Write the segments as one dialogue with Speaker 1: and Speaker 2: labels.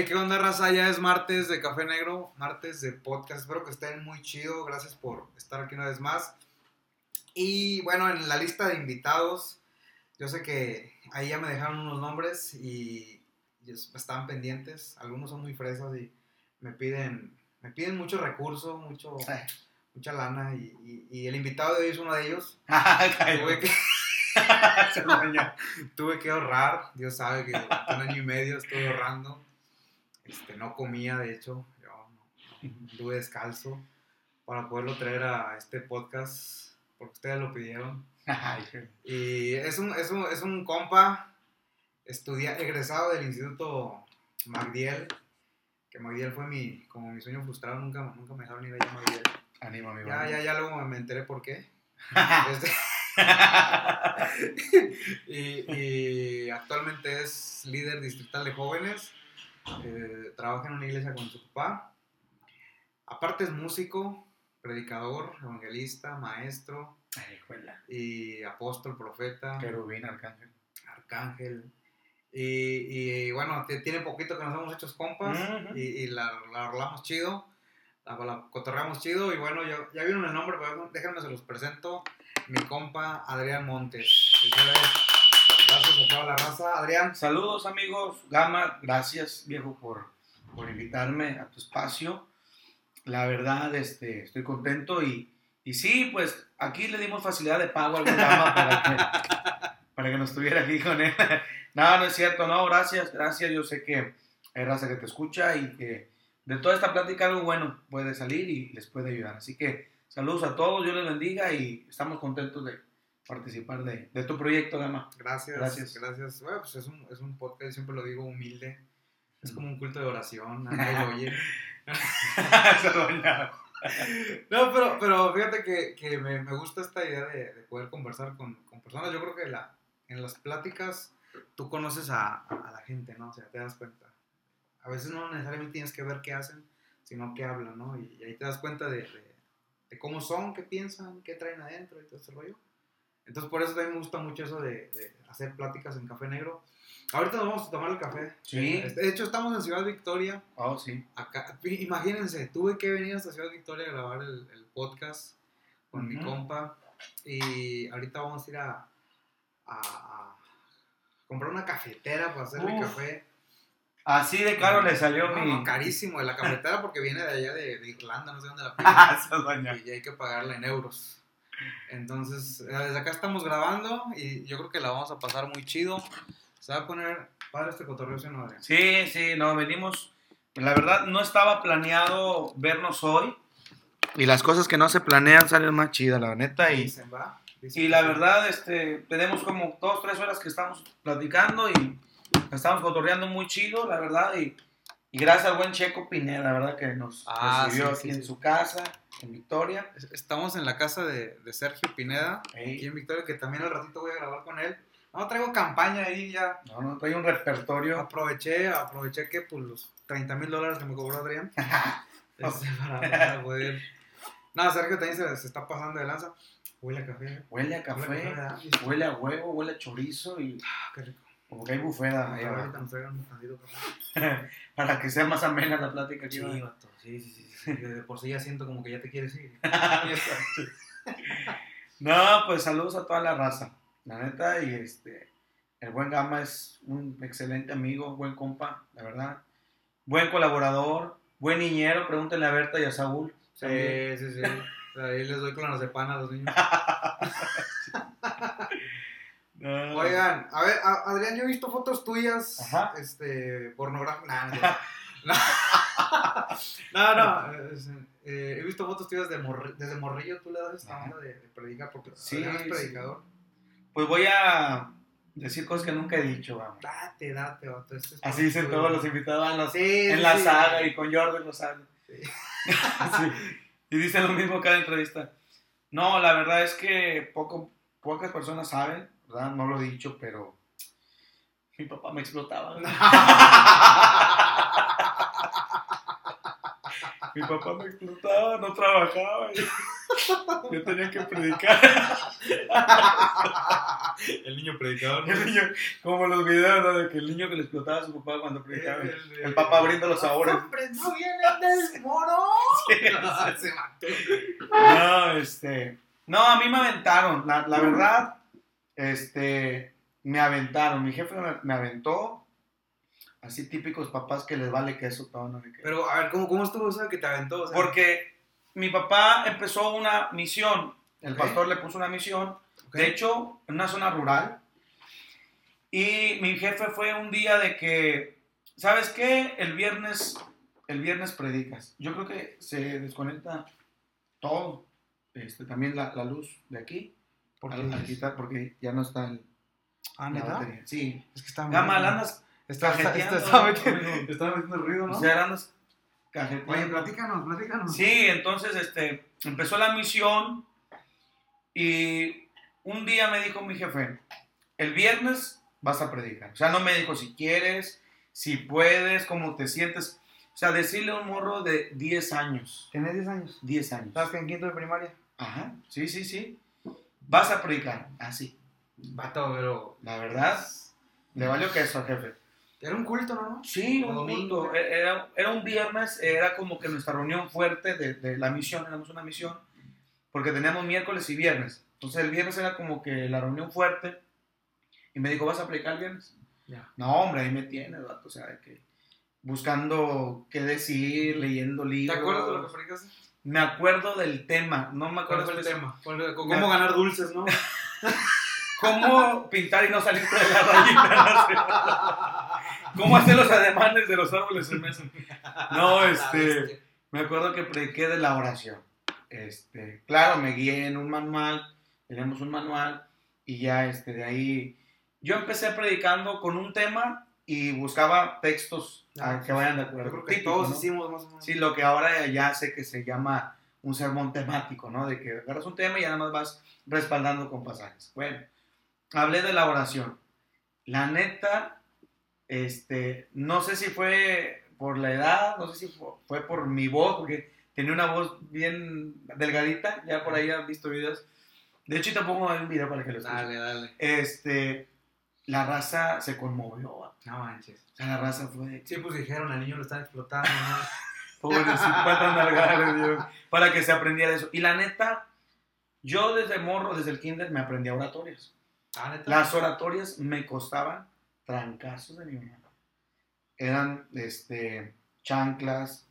Speaker 1: Hey, ¿qué onda, raza? Ya es martes de Café Negro, martes de podcast. Espero que estén muy chido. Gracias por estar aquí una vez más. Y bueno, en la lista de invitados, yo sé que ahí ya me dejaron unos nombres y, y es- estaban pendientes. Algunos son muy fresas y me piden, me piden mucho recurso, mucho, mucha lana. Y, y- y el invitado de hoy es uno de ellos. Tuve que, tuve que ahorrar, Dios sabe que un año y medio estuve ahorrando. Este, no comía, de hecho, yo anduve descalzo para poderlo traer a este podcast, porque ustedes lo pidieron. Y es un, es un, es un compa estudia, egresado del Instituto Magdiel, que Magdiel fue mi, como mi sueño frustrado, nunca, nunca me dejaron ir a Magdiel.
Speaker 2: Ánimo, amigo.
Speaker 1: Ya, ya, ya luego me enteré por qué. Este, y actualmente es líder distrital de jóvenes. Eh, trabaja en una iglesia con su papá. Aparte es músico, predicador, evangelista, maestro y apóstol, profeta,
Speaker 2: Querubín, arcángel.
Speaker 1: arcángel. Y, y, bueno, tiene poquito que nos hemos hecho compas y, y la, la rolamos chido, la, la cotorreamos chido. Y bueno, ya, ya vieron el nombre, pero déjenme se los presento. Mi compa Adrián Montes. Gracias a toda la raza. Adrián,
Speaker 2: Saludos, amigos. Gama, gracias, viejo, por, por invitarme a tu espacio. La verdad, este, estoy contento y, y sí, pues aquí le dimos facilidad de pago al Gama para que, para que nos estuviera aquí con él. No, no es cierto, no, gracias, gracias. Yo sé que hay raza que te escucha y que de toda esta plática algo bueno puede salir y les puede ayudar. Así que saludos a todos, Dios les bendiga y estamos contentos de participar de, de tu proyecto, Gama.
Speaker 1: gracias.
Speaker 2: Gracias.
Speaker 1: Gracias. Bueno, pues es un, es un podcast, siempre lo digo, humilde. Es como un culto de oración. nadie oye. No, pero, pero fíjate que, que me, me gusta esta idea de, de poder conversar con, con personas. Yo creo que la, en las pláticas tú conoces a, a- a la gente, ¿no? O sea, te das cuenta. A veces no necesariamente tienes que ver qué hacen, sino qué hablan, ¿no? Y, y ahí te das cuenta de, de- de cómo son, qué piensan, qué traen adentro y todo ese rollo. Entonces, por eso también me gusta mucho eso de, de hacer pláticas en Café Negro. Ahorita nos vamos a tomar el café.
Speaker 2: Sí.
Speaker 1: Este, De hecho, estamos en Ciudad Victoria.
Speaker 2: Oh, sí.
Speaker 1: Acá, imagínense, tuve que venir hasta Ciudad Victoria a grabar el, el podcast con mi compa y ahorita vamos a ir a, a- a comprar una cafetera para hacerle
Speaker 2: Uf.
Speaker 1: café.
Speaker 2: Así de caro le salió
Speaker 1: No,
Speaker 2: mi.
Speaker 1: no, carísimo de la cafetera porque viene de allá de, de Irlanda, no sé dónde la
Speaker 2: bañó.
Speaker 1: y hay que pagarla en euros. Entonces, eh, desde acá estamos grabando y yo creo que la vamos a pasar muy chido. Se va a poner padre este cotorreo, ¿sí no?
Speaker 2: Sí, sí, no, venimos. La verdad, no estaba planeado vernos hoy. Y las cosas que no se planean salen más chidas, la neta. Y,
Speaker 1: Dicen, va. Dicen
Speaker 2: y la verdad, este, tenemos como dos, tres horas que estamos platicando y estamos cotorreando muy chido, la verdad. Y, y gracias al buen Checo Pineda, la verdad, que nos
Speaker 1: Ah,
Speaker 2: recibió
Speaker 1: sí,
Speaker 2: aquí
Speaker 1: sí,
Speaker 2: en su casa, en Victoria.
Speaker 1: Estamos en la casa de, de Sergio Pineda,
Speaker 2: Ey.
Speaker 1: aquí en Victoria, que también al ratito voy a grabar con él. No, traigo campaña ahí ya.
Speaker 2: No, no, trae un repertorio.
Speaker 1: Aproveché, aproveché que pues los 30 mil dólares que me cobró Adrián. este, para, para poder... No, Sergio también se, se está pasando de lanza. Huele a café.
Speaker 2: Huele a
Speaker 1: Huele a
Speaker 2: café, huele a huevo, huele a chorizo y
Speaker 1: Ah, qué rico.
Speaker 2: como que hay bufeda ahí. Para que sea más amena la plática aquí.
Speaker 1: Sí, sí, sí. De por sí ya siento como que ya te quieres ir.
Speaker 2: No, pues saludos a toda la raza. La neta, y este, el buen Gama es un excelente amigo, buen compa, la verdad. Buen colaborador, buen niñero, pregúntenle a Berta y a Saúl.
Speaker 1: Sí, sí, sí. Ahí les doy con las de pan a los niños.
Speaker 2: No.
Speaker 1: Oigan, a ver, Adrián, yo he visto fotos tuyas,
Speaker 2: Ajá.
Speaker 1: este, pornográficas. No, no, no, no, eh, he visto fotos tuyas de morri- desde morrillo, tú le das esta onda de, de predicar, porque
Speaker 2: Sí,
Speaker 1: Adrián es
Speaker 2: sí.
Speaker 1: predicador.
Speaker 2: Pues voy a decir cosas que nunca he dicho, vamos.
Speaker 1: Date, date, vato, esto es
Speaker 2: Así dicen todos los invitados los-
Speaker 1: Sí,
Speaker 2: en la saga y con Jordan lo sabe.
Speaker 1: Sí.
Speaker 2: Sí. Y dicen lo mismo cada entrevista. No, la verdad es que poco, pocas personas saben, ¿verdad? No lo he dicho, pero mi papá me explotaba. mi papá me explotaba, no trabajaba. y Yo tenía que predicar.
Speaker 1: El niño predicador.
Speaker 2: El niño, como los videos ¿no? de que el niño que le explotaba a su papá cuando predicaba.
Speaker 1: El,
Speaker 2: El,
Speaker 1: el-
Speaker 2: papá abriendo los sabores.
Speaker 1: ¡Hombres no vienen del moro!
Speaker 2: Sí,
Speaker 1: Se mató.
Speaker 2: No, este. No, a mí me aventaron. La, la verdad, este. Me aventaron. Mi jefe me, me aventó. Así típicos papás que les vale queso todo, no.
Speaker 1: Pero, a ver, ¿cómo, cómo estuvo eso que te aventó? O sea,
Speaker 2: Porque mi papá empezó una misión. El
Speaker 1: Ok.
Speaker 2: pastor le puso una misión.
Speaker 1: ok.
Speaker 2: De hecho, en una zona rural. Y mi jefe fue un día de que, ¿sabes qué? El viernes, el viernes predicas. Yo creo que se desconecta todo. Este, también la, la luz de aquí.
Speaker 1: ¿Por
Speaker 2: al-
Speaker 1: qué?
Speaker 2: al quitar, porque ya no está el,
Speaker 1: Ah,
Speaker 2: batería. Sí.
Speaker 1: Es que está
Speaker 2: Gama, andas,
Speaker 1: Está, está, estaba metiendo, estaba ruido, ¿no?
Speaker 2: o sea, andas cajeteando.
Speaker 1: Oye, platícanos, platícanos.
Speaker 2: Sí, entonces este, empezó la misión y un día me dijo mi jefe, el viernes vas a predicar. O sea, no me dijo si quieres, si puedes, cómo te sientes. O sea, decirle a un morro de 10 años,
Speaker 1: Tienes 10 años.
Speaker 2: 10 años.
Speaker 1: ¿Sabes que en quinto de primaria?
Speaker 2: Ajá, sí, sí, sí. Vas a predicar, así.
Speaker 1: Vato, pero...
Speaker 2: La verdad, le valió que eso, jefe.
Speaker 1: Era un culto, ¿no?
Speaker 2: Sí, un
Speaker 1: domingo.
Speaker 2: culto. E- Era, era un viernes, era como que nuestra reunión fuerte de, de la misión, éramos una misión, porque teníamos miércoles y viernes. Entonces el viernes era como que la reunión fuerte, y me dijo, ¿vas a aplicar el viernes?
Speaker 1: Ya.
Speaker 2: No, hombre, ahí me tienes, vato, o sea, que buscando qué decir, leyendo
Speaker 1: ¿Te
Speaker 2: libros.
Speaker 1: acuerdas de lo que predicaste?
Speaker 2: Me acuerdo del tema, no me
Speaker 1: ¿Cuál
Speaker 2: acuerdo
Speaker 1: fue el
Speaker 2: especi-
Speaker 1: tema? ¿Cuál- ¿Cómo ganar dulces, no?
Speaker 2: ¿Cómo pintar y no salir de la rayita? ¿Cómo hacer los ademanes de los árboles en mesa? No, este, me acuerdo que prediqué de la oración. Este, claro, me guié en un manual, tenemos un manual y ya este, de ahí yo empecé predicando con un tema y buscaba textos
Speaker 1: Ah,
Speaker 2: que vayan de acuerdo.
Speaker 1: creo que
Speaker 2: Típico,
Speaker 1: todos
Speaker 2: ¿no?
Speaker 1: hicimos más o menos.
Speaker 2: Sí, lo que ahora ya sé que se llama un sermón temático, ¿no? De que agarras un tema y ya nada más vas respaldando con pasajes. Bueno, hablé de la oración. La neta, este, no sé si fue por la edad, no sé si fue, fue por mi voz, porque tenía una voz bien delgadita, ya por ahí han visto videos. De hecho, pongo ahí un video para que lo escuchen.
Speaker 1: Dale, dale.
Speaker 2: Este, la raza se conmovió, o
Speaker 1: No manches.
Speaker 2: sea, la raza fue de
Speaker 1: Sí, pues dijeron, al niño lo están explotando, ¿no?
Speaker 2: Pobrecito, para que se aprendiera eso. Y la neta, yo desde morro, desde el kinder, me aprendí oratorias.
Speaker 1: Ah, neta.
Speaker 2: Las oratorias me costaban trancazos de mi mamá. Eran, este, chanclas.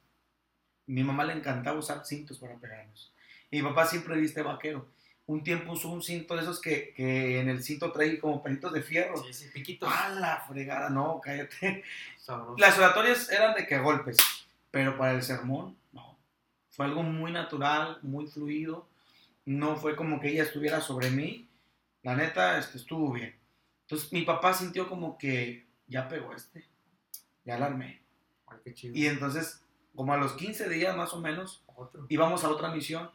Speaker 2: Mi mamá le encantaba usar cintos para pegarnos. Y mi papá siempre viste vaquero. Un tiempo usó un cinto de esos que, que en el cinto trae como pelitos de fierro.
Speaker 1: Sí, sí, piquitos.
Speaker 2: ¡Ah, la fregada! No, cállate.
Speaker 1: Sabroso.
Speaker 2: Las oratorias eran de que golpes, pero para el sermón, no. Fue algo muy natural, muy fluido. No fue como que ella estuviera sobre mí. La neta, este, estuvo bien. Entonces mi papá sintió como que ya pegó este, ya la armé.
Speaker 1: Ay, qué chido.
Speaker 2: Y entonces, como a los 15 días más o menos,
Speaker 1: Otro.
Speaker 2: íbamos a otra misión.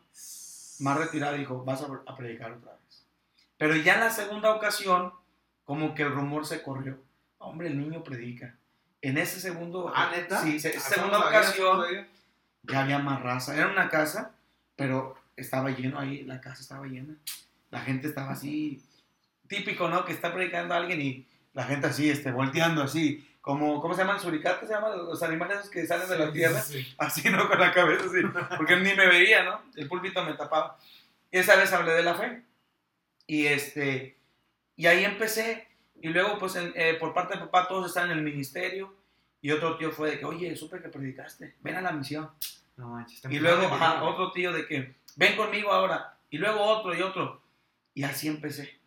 Speaker 2: Más retirada dijo, vas a, a predicar otra vez. Pero ya en la segunda ocasión, como que el rumor se corrió. Hombre, el niño predica. En ese segundo...
Speaker 1: Ah, neta.
Speaker 2: Sí, se-
Speaker 1: Ah,
Speaker 2: segunda ocasión ya había más raza. Era una casa, pero estaba lleno ahí, la casa estaba llena. La gente estaba así, típico, ¿no? Que está predicando a alguien y la gente así, este, volteando así. Como, ¿Cómo se llaman? ¿Suricates se llaman? Los animales esos que salen de la tierra.
Speaker 1: sí, sí.
Speaker 2: Así, ¿no? Con la cabeza así. Porque ni me veía, ¿no? El púlpito me tapaba. Esa vez hablé de la fe. Y este, y ahí empecé. Y luego, pues, en- eh, por parte de papá, todos están en el ministerio. Y otro tío fue de que, oye, supe que predicaste, ven a la misión.
Speaker 1: No manches. está
Speaker 2: Y luego, ajá, otro tío de que, ven conmigo ahora. Y luego otro y otro. Y así empecé.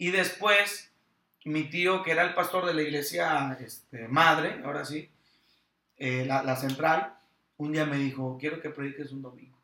Speaker 2: Y después, mi tío, que era el pastor de la iglesia este, madre, ahora sí, eh, la, central, un día me dijo, quiero que prediques un domingo.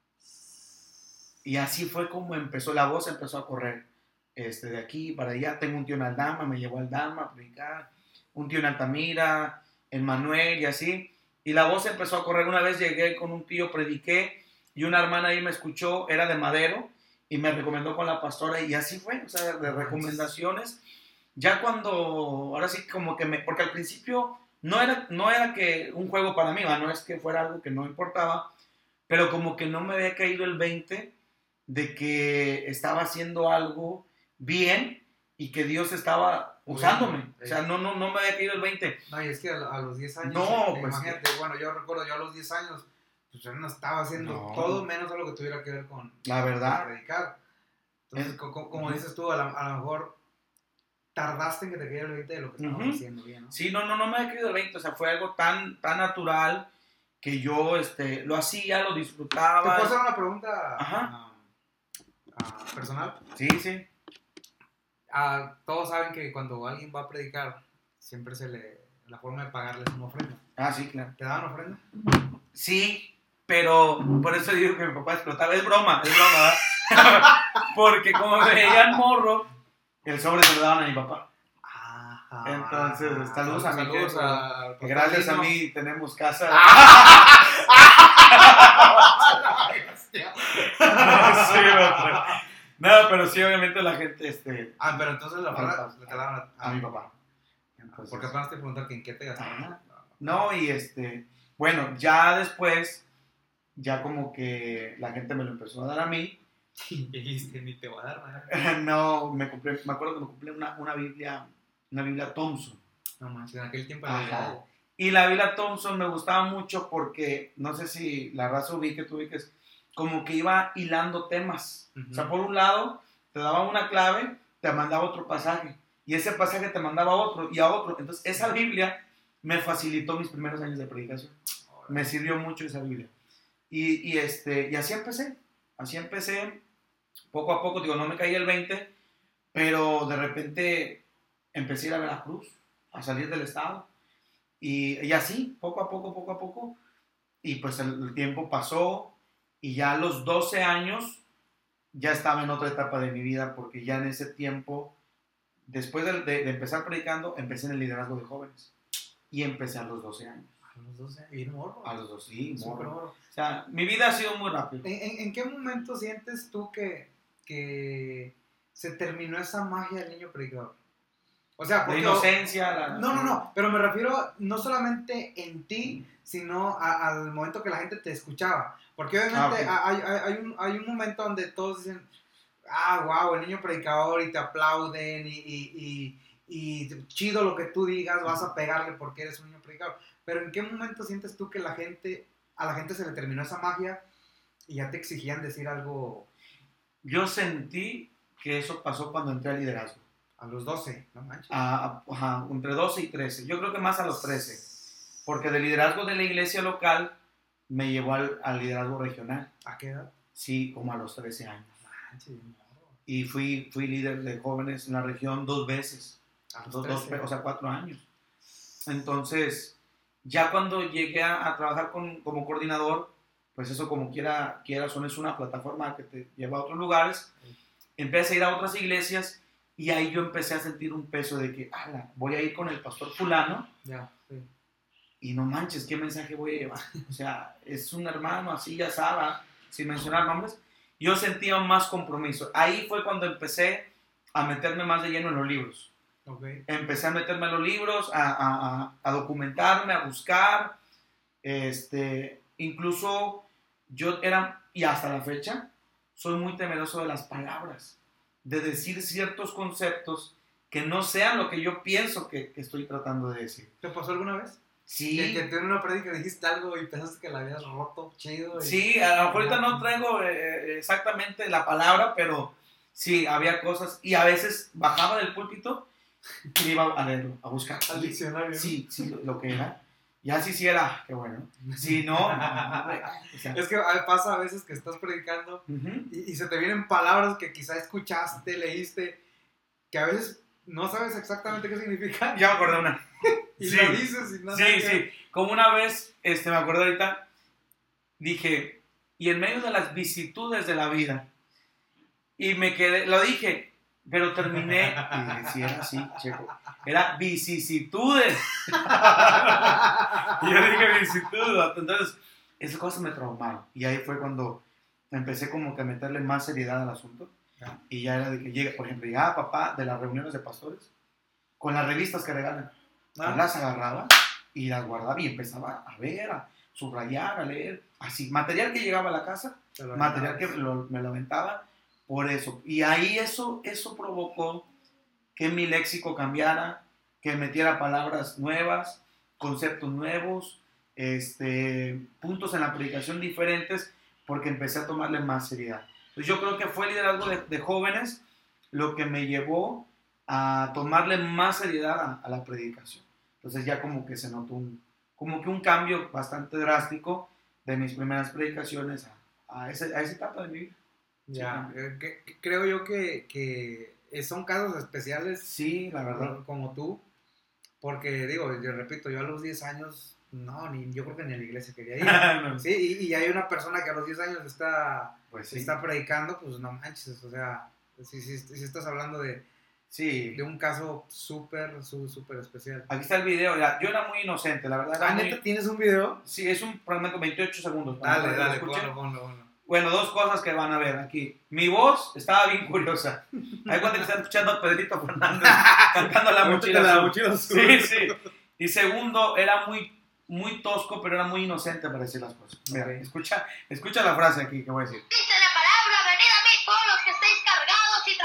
Speaker 2: Y así fue como empezó, la voz empezó a correr. Este, de aquí para allá, tengo un tío en Aldama, me llevó a Aldama a predicar, un tío en Altamira, en Manuel y así. Y la voz empezó a correr. Una vez llegué con un tío, prediqué, y una hermana ahí me escuchó, era de Madero, y me recomendó con la pastora, y así fue, o sea, de recomendaciones. Ya cuando, ahora sí como que me, porque al principio no era, no era que un juego para mí, no es que fuera algo que no importaba, pero como que no me había caído el 20 de que estaba haciendo algo bien y que Dios estaba usándome. O sea, no, no, no me había caído el 20.
Speaker 1: No, y es que a, los 10 años,
Speaker 2: No,
Speaker 1: eh,
Speaker 2: pues,
Speaker 1: imagínate, bueno, yo recuerdo, yo a los 10 años, pues yo no estaba haciendo
Speaker 2: No.
Speaker 1: todo menos algo que tuviera que ver con
Speaker 2: La verdad.
Speaker 1: con predicar. Entonces,
Speaker 2: Es-
Speaker 1: co- co- como
Speaker 2: Ujú.
Speaker 1: dices tú, a, la- a lo mejor tardaste en que te cayera el 20 de lo que estabas
Speaker 2: Ujú.
Speaker 1: haciendo bien, ¿no?
Speaker 2: Sí, no, no, no me había caído el 20. O sea, fue algo tan, tan natural que yo este, lo hacía, lo
Speaker 1: ¿Te
Speaker 2: disfrutaba.
Speaker 1: puedo hacer una pregunta
Speaker 2: Ajá.
Speaker 1: ah, ah, personal?
Speaker 2: Sí, sí.
Speaker 1: Ah, todos saben que cuando alguien va a predicar, siempre se le. La forma de pagarle es una ofrenda.
Speaker 2: Ah, sí, claro.
Speaker 1: ¿Te daban ofrenda?
Speaker 2: Sí, pero por eso digo que mi papá explotaba. Es broma, es broma, ¿verdad? Porque como me veían morro, el sobre se lo daban a mi papá. Entonces, saludos a mi
Speaker 1: Saludos a-
Speaker 2: gracias a mí tenemos casa. Sí, otro. No, pero sí, obviamente la gente, este,
Speaker 1: Ah, pero entonces la ofrenda
Speaker 2: A-
Speaker 1: le te daban a,
Speaker 2: a mi papá. Entonces,
Speaker 1: Porque apenas te preguntar que en qué te gastaban.
Speaker 2: Ajá. No, y este, bueno, ya después, ya como que la gente me lo empezó a dar a mí.
Speaker 1: Y dijiste, ni te voy a dar nada.
Speaker 2: No, me compré, me acuerdo que me compré una, una Biblia, una Biblia Thompson.
Speaker 1: No manches, en aquel tiempo
Speaker 2: Ajá. Y la Biblia Thompson me gustaba mucho porque, no sé si la raza ubique, tú ubiques, como que iba hilando temas.
Speaker 1: Ujú.
Speaker 2: O sea, por un lado, te daba una clave, te mandaba otro pasaje. Y ese pasaje te mandaba a otro y a otro. Entonces, esa Biblia me facilitó mis primeros años de predicación. Me sirvió mucho esa Biblia. Y, este, y así empecé. Así empecé. Poco a poco, digo, no me caí el 20, pero de repente empecé a ir a Veracruz, a salir del estado. Y, y así, poco a poco, poco a poco. Y pues el, tiempo pasó y ya a los 12 años ya estaba en otra etapa de mi vida porque ya en ese tiempo, después de, de- de empezar predicando, empecé en el liderazgo de jóvenes. Y empecé a los 12 años.
Speaker 1: A los 12, bien morro.
Speaker 2: A los 12, sí, morro.
Speaker 1: morro.
Speaker 2: O sea, mi vida ha sido muy rápida.
Speaker 1: ¿En, en, en qué momento sientes tú que, que se terminó esa magia del niño predicador? O sea,
Speaker 2: La
Speaker 1: porque...
Speaker 2: inocencia, la...
Speaker 1: No, no, no, pero me refiero no solamente en ti, sino a- al momento que la gente te escuchaba. Porque obviamente
Speaker 2: Ah,
Speaker 1: hay, hay- hay un, hay un momento donde todos dicen, ah, wow, el niño predicador y te aplauden y, y- y- y chido lo que tú digas, vas a pegarle porque eres un niño predicador. Pero ¿en qué momento sientes tú que la gente, a la gente se le terminó esa magia y ya te exigían decir algo
Speaker 2: Yo sentí que eso pasó cuando entré al liderazgo.
Speaker 1: a los 12? No manches.
Speaker 2: A- a- ajá, entre 12 y 13. Yo creo que más a los 13. Porque del liderazgo de la iglesia local me llevó al, al liderazgo regional.
Speaker 1: ¿A qué edad?
Speaker 2: Sí, como a los 13 años.
Speaker 1: Manches.
Speaker 2: Y fui, fui líder de jóvenes en la región dos veces.
Speaker 1: A los
Speaker 2: Dos, dos,
Speaker 1: 13.
Speaker 2: o sea, cuatro años. Entonces, ya cuando llegué a, a trabajar con- como coordinador, pues eso como quiera, quiera son es una plataforma que te lleva a otros lugares. Empecé a ir a otras iglesias y ahí yo empecé a sentir un peso de que, ala, voy a ir con el pastor fulano
Speaker 1: Ya, sí.
Speaker 2: y no manches, ¿qué mensaje voy a llevar? O sea, es un hermano así, ya sabe, sin mencionar nombres. Yo sentía más compromiso. Ahí fue cuando empecé a meterme más de lleno en los libros
Speaker 1: Ok.
Speaker 2: empecé a meterme en los libros, a, a- a- a documentarme, a buscar. Este, incluso yo era, y hasta la fecha, soy muy temeroso de las palabras, de decir ciertos conceptos que no sean lo que yo pienso que, que estoy tratando de decir.
Speaker 1: ¿Te pasó alguna vez?
Speaker 2: Sí,
Speaker 1: Que, que tú en una prédica dijiste algo y pensaste que la habías roto chido. y-
Speaker 2: sí, a lo mejor ahorita no traigo eh, exactamente la palabra, pero sí, había cosas, y a veces bajaba del púlpito y iba a leerlo, a buscar.
Speaker 1: Al diccionario.
Speaker 2: Sí, sí, lo, lo que era. Ya si hiciera, qué bueno. Si no, o sea,
Speaker 1: Es que a- pasa a veces que estás predicando
Speaker 2: ujú.
Speaker 1: y, y se te vienen palabras que quizá escuchaste, leíste, que a veces no sabes exactamente qué significan.
Speaker 2: Ya me acordé una.
Speaker 1: Y
Speaker 2: sí.
Speaker 1: lo dices y nada
Speaker 2: Sí,
Speaker 1: que-
Speaker 2: sí. Como una vez, este, me acuerdo ahorita, dije, y en medio de las vicisitudes de la vida, y me quedé, lo dije, pero terminé, y decía era así, checo, era vicisitudes. Y yo dije vicisitudes. Entonces, esas cosas me traumaron. Y ahí fue cuando empecé como que a meterle más seriedad al asunto.
Speaker 1: Ya.
Speaker 2: Y ya era de que llega, por ejemplo, llegaba papá de las reuniones de pastores con las revistas que regalan.
Speaker 1: Ah,
Speaker 2: las agarraba y las guardaba y empezaba a ver, a subrayar, a leer. Así, material que llegaba a la casa, material que lo- me lo aventaba por eso. Y ahí eso, eso provocó que mi léxico cambiara, que metiera palabras nuevas, conceptos nuevos, este, puntos en la predicación diferentes, porque empecé a tomarle más seriedad. Entonces yo creo que fue el liderazgo de, jóvenes lo que me llevó a tomarle más seriedad a, la predicación. Entonces ya como que se notó un, como que un cambio bastante drástico de mis primeras predicaciones a, a, ese, a esa etapa de mi vida.
Speaker 1: Ya, eh, que, que creo yo que, que, son casos especiales.
Speaker 2: Sí, la verdad.
Speaker 1: Como tú. Porque digo, yo repito, yo a los 10 años, no, ni, yo creo que ni a la iglesia quería ir. no. Sí, y, y, hay una persona que a los 10 años está,
Speaker 2: pues sí.
Speaker 1: está predicando, pues no manches, o sea, si, si, si estás hablando de,
Speaker 2: Sí.
Speaker 1: De un caso súper, súper especial.
Speaker 2: Aquí está el video. Yo era muy inocente, la verdad.
Speaker 1: ¿Ah,
Speaker 2: muy...
Speaker 1: tienes un video?
Speaker 2: Sí, es un fragmento 28 segundos.
Speaker 1: Dale, dale, ponlo, ponlo, ponlo.
Speaker 2: Bueno, dos cosas que van a ver aquí. Mi voz estaba bien curiosa. Hay cuando están escuchando a Pedrito Fernández cantando la mochila,
Speaker 1: la mochila azul.
Speaker 2: Sí, sí. Y segundo, era muy, muy tosco, pero era muy inocente para decir las cosas. Mira, okay. escucha, escucha la frase aquí que voy a decir.
Speaker 3: Dice la palabra, venid a mí todos los que estéis cargados y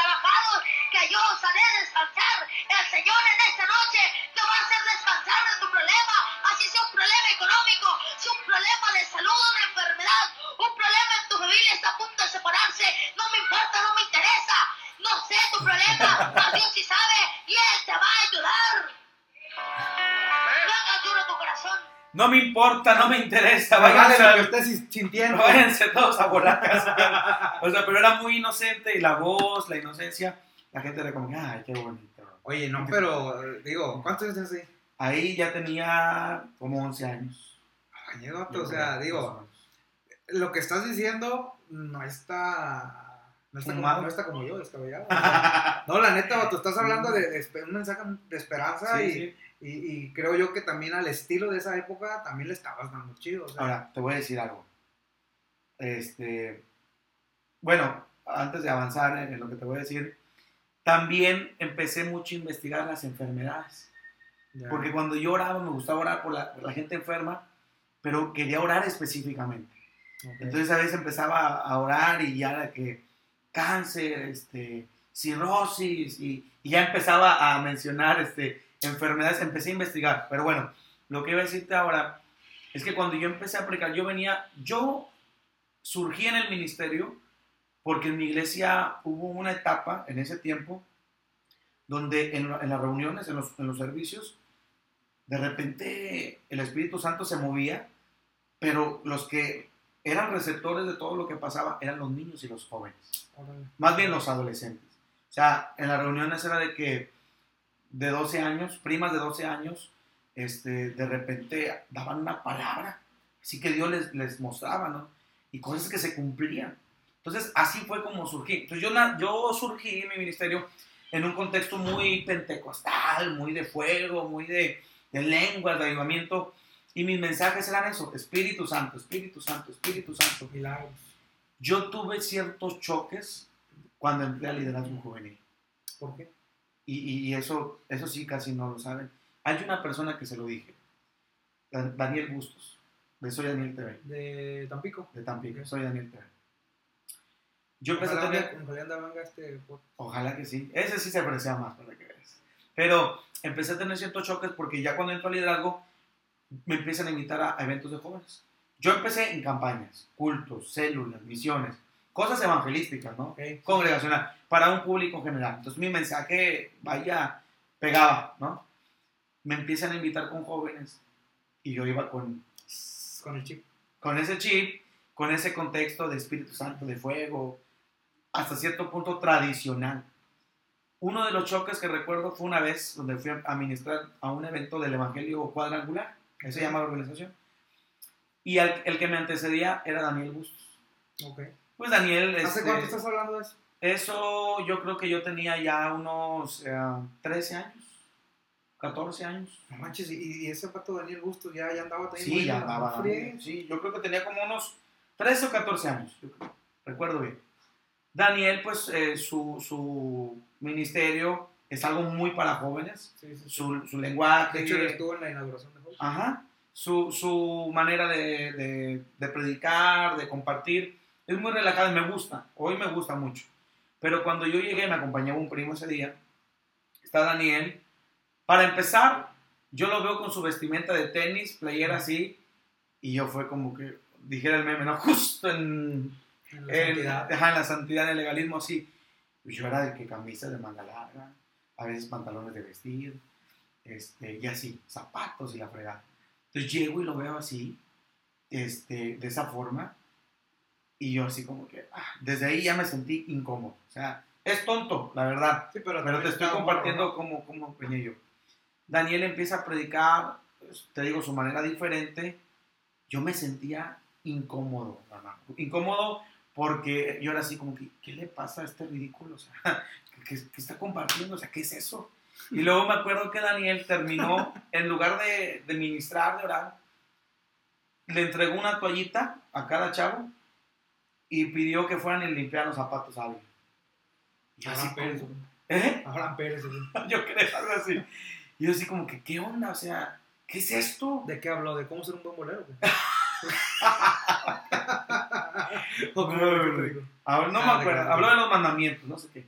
Speaker 3: yo os haré descansar. El Señor en esta noche te va a hacer descansar de tu problema, así sea un problema económico, sea un problema de salud, una enfermedad, un problema en tu familia está a punto de separarse, no me importa, no me interesa, no sé tu problema, mas Dios sí sabe y Él te va a ayudar. Tu corazón.
Speaker 2: No me importa, no me interesa,
Speaker 1: váyanse lo que estés sintiendo.
Speaker 2: Váyanse todos a volar casa. O sea, pero era muy inocente y la voz, la inocencia, la gente era como, ay, qué bonito.
Speaker 1: Oye, no, pero digo, ¿cuántos años tienes ahí?
Speaker 2: Ahí ya tenía como 11 años.
Speaker 1: Ay, o sea, digo, lo que estás diciendo no está... No está, como, no está como yo, descabellado. no, la neta, tú estás hablando de, de, un mensaje de esperanza
Speaker 2: Sí,
Speaker 1: y,
Speaker 2: sí.
Speaker 1: Y, y, creo yo que también al estilo de esa época también le estabas dando chido. O sea.
Speaker 2: Ahora, te voy a decir algo. Este, bueno, antes de avanzar en lo que te voy a decir, también empecé mucho a investigar las enfermedades. Porque cuando yo oraba, me gustaba orar por la, por la gente enferma, pero quería orar específicamente.
Speaker 1: Okay.
Speaker 2: Entonces a veces empezaba a orar y ya era que cáncer, este, cirrosis, y, y ya empezaba a mencionar este, enfermedades, empecé a investigar. Pero bueno, lo que iba a decirte ahora es que cuando yo empecé a predicar, yo venía, yo surgí en el ministerio porque en mi iglesia hubo una etapa en ese tiempo donde en, en las reuniones, en los, en los servicios, de repente el Espíritu Santo se movía, pero los que eran receptores de todo lo que pasaba eran los niños y los jóvenes, más bien los adolescentes. O sea, en las reuniones era de que de 12 años, primas de 12 años, este, de repente daban una palabra, así que Dios les, les mostraba, ¿no? Y cosas que se cumplían. Entonces, así fue como surgí. Entonces, yo, yo surgí en mi ministerio en un contexto muy pentecostal, muy de fuego, muy de, de lenguas, de avivamiento, y mis mensajes eran eso, Espíritu Santo, Espíritu Santo, Espíritu Santo.
Speaker 1: Milagros.
Speaker 2: Yo tuve ciertos choques cuando entré al liderazgo juvenil.
Speaker 1: ¿Por qué?
Speaker 2: Y, y, eso, eso sí casi no lo saben. Hay una persona que se lo dije, Daniel Bustos, de Soy Daniel TV.
Speaker 1: De Tampico.
Speaker 2: De Tampico, Soy Daniel TV. Yo empecé
Speaker 1: ojalá,
Speaker 2: a tener...
Speaker 1: Ojalá venga este...
Speaker 2: Ojalá que sí. Ese sí se aprecia más, para que veas. Pero empecé a tener ciertos choques porque ya cuando entro al liderazgo me empiezan a invitar a, a eventos de jóvenes. Yo empecé en campañas, cultos, células, misiones, cosas evangelísticas, ¿no?
Speaker 1: Okay.
Speaker 2: Congregacional, para un público general. Entonces mi mensaje, vaya, pegaba, ¿no? Me empiezan a invitar con jóvenes y yo iba con,
Speaker 1: con el chip.
Speaker 2: Con ese chip, con ese contexto de Espíritu Santo, de fuego, hasta cierto punto tradicional. Uno de los choques que recuerdo fue una vez donde fui a ministrar a un evento del Evangelio Cuadrangular, que se llama la organización. Y el, el, que me antecedía era Daniel Bustos.
Speaker 1: Okay.
Speaker 2: Pues Daniel...
Speaker 1: ¿Hace
Speaker 2: este,
Speaker 1: cuánto estás hablando de eso?
Speaker 2: Eso yo creo que yo tenía ya unos eh, 13 años, 14 años.
Speaker 1: No manches, y, ese pato Daniel Bustos ya, ya andaba también.
Speaker 2: Sí, ya andaba. Sí, yo creo que tenía como unos 13 o 14 años, yo creo, recuerdo bien. Daniel, pues eh, su, su, ministerio es algo muy para jóvenes,
Speaker 1: sí, sí, sí.
Speaker 2: Su, su, lenguaje.
Speaker 1: De hecho, él estuvo en la inauguración de Hope.
Speaker 2: Ajá. Su, su manera de, de, de, predicar, de compartir, es muy relajada y me gusta. Hoy me gusta mucho. Pero cuando yo llegué, me acompañaba un primo ese día. está Daniel. Para empezar, yo lo veo con su vestimenta de tenis, playera así, y yo fue como que, dijera el meme, ¿no? Justo en,
Speaker 1: En la
Speaker 2: en,
Speaker 1: santidad.
Speaker 2: ajá, en la santidad, en el legalismo, así. Y Yo era de que camisa de manga larga, a veces pantalones de vestir, este, y así, zapatos y la fregada. Entonces llego y lo veo así, este, de esa forma, y yo así como que, ah, desde ahí ya me sentí incómodo. O sea, es tonto, la verdad.
Speaker 1: Sí, pero,
Speaker 2: Pero te estoy compartiendo
Speaker 1: morro,
Speaker 2: cómo, cómo yo. Daniel empieza a predicar, pues, te digo, su manera diferente. Yo me sentía incómodo, hermano. Incómodo porque yo era así como que, ¿qué le pasa a este ridículo? O sea, ¿qué, qué está compartiendo? O sea, ¿qué es eso? Y luego me acuerdo que Daniel terminó, en lugar de, de ministrar, de orar, le entregó una toallita a cada chavo y pidió que fueran y limpiaran los zapatos a alguien. Y así
Speaker 1: Pérez.
Speaker 2: como- ¿Eh?
Speaker 1: Abraham Pérez. sí.
Speaker 2: yo creo algo así. Y yo así como que, ¿qué onda? O sea, ¿qué es esto?
Speaker 1: ¿De qué habló? ¿De cómo ser un buen bolero?
Speaker 2: No,
Speaker 1: que te digo? Ah,
Speaker 2: me
Speaker 1: de
Speaker 2: acuerdo. Habló de los mandamientos, no sé qué.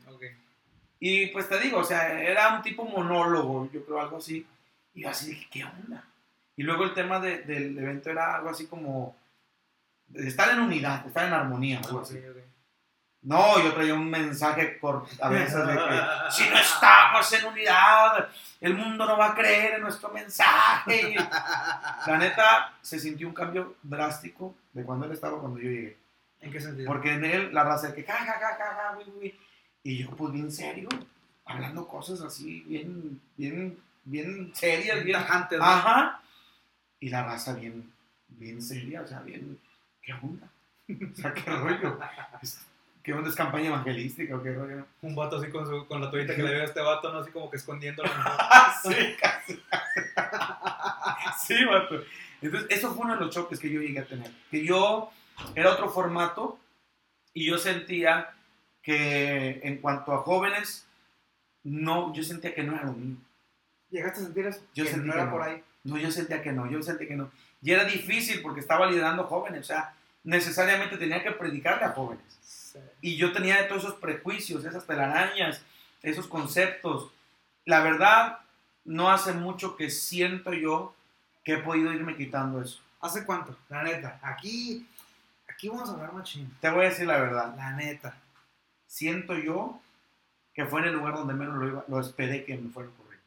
Speaker 2: Y pues te digo, o sea, era un tipo monólogo, yo creo, algo así. Y yo así dije, ¿qué onda? Y luego el tema de- del evento era algo así como de estar en unidad, estar en armonía, algo así. No, yo traía un mensaje corto a veces de que si no estamos en unidad, el mundo no va a creer en nuestro mensaje. La neta, se sintió un cambio drástico de cuando él estaba cuando yo llegué.
Speaker 1: ¿En qué sentido?
Speaker 2: Porque en él la raza de que ja, ja, ja, ja. Y yo, pues bien serio, hablando cosas así, bien, bien, bien serias,
Speaker 1: Bien tajantes.
Speaker 2: Ajá. Y la raza bien, bien seria, o sea, bien, ¿qué onda? O sea, ¿qué rollo? ¿Qué onda? ¿Es campaña evangelística o qué rollo?
Speaker 1: Un vato así con, su, con la toallita que le veo a este vato, ¿no? Así como que escondiéndolo.
Speaker 2: Ah, sí, casi. sí, vato. Entonces, eso fue uno de los choques que yo llegué a tener. Que yo era otro formato y yo sentía que en cuanto a jóvenes, no, yo sentía que no era lo mío.
Speaker 1: ¿Llegaste a sentir eso?
Speaker 2: Yo
Speaker 1: no
Speaker 2: que
Speaker 1: era
Speaker 2: no.
Speaker 1: por ahí.
Speaker 2: No, yo sentía que no, yo sentía que no. Y era difícil porque estaba liderando jóvenes, o sea, necesariamente tenía que predicarle a jóvenes.
Speaker 1: Sí.
Speaker 2: Y yo tenía todos esos prejuicios, esas telarañas, esos conceptos. La verdad, no hace mucho que siento yo que he podido irme quitando eso.
Speaker 1: ¿Hace cuánto? La neta. Aquí, aquí vamos a hablar machín.
Speaker 2: Te voy a decir la verdad.
Speaker 1: La neta.
Speaker 2: Siento yo que fue en el lugar donde menos lo, iba, lo esperé que me fuera a ocurrir.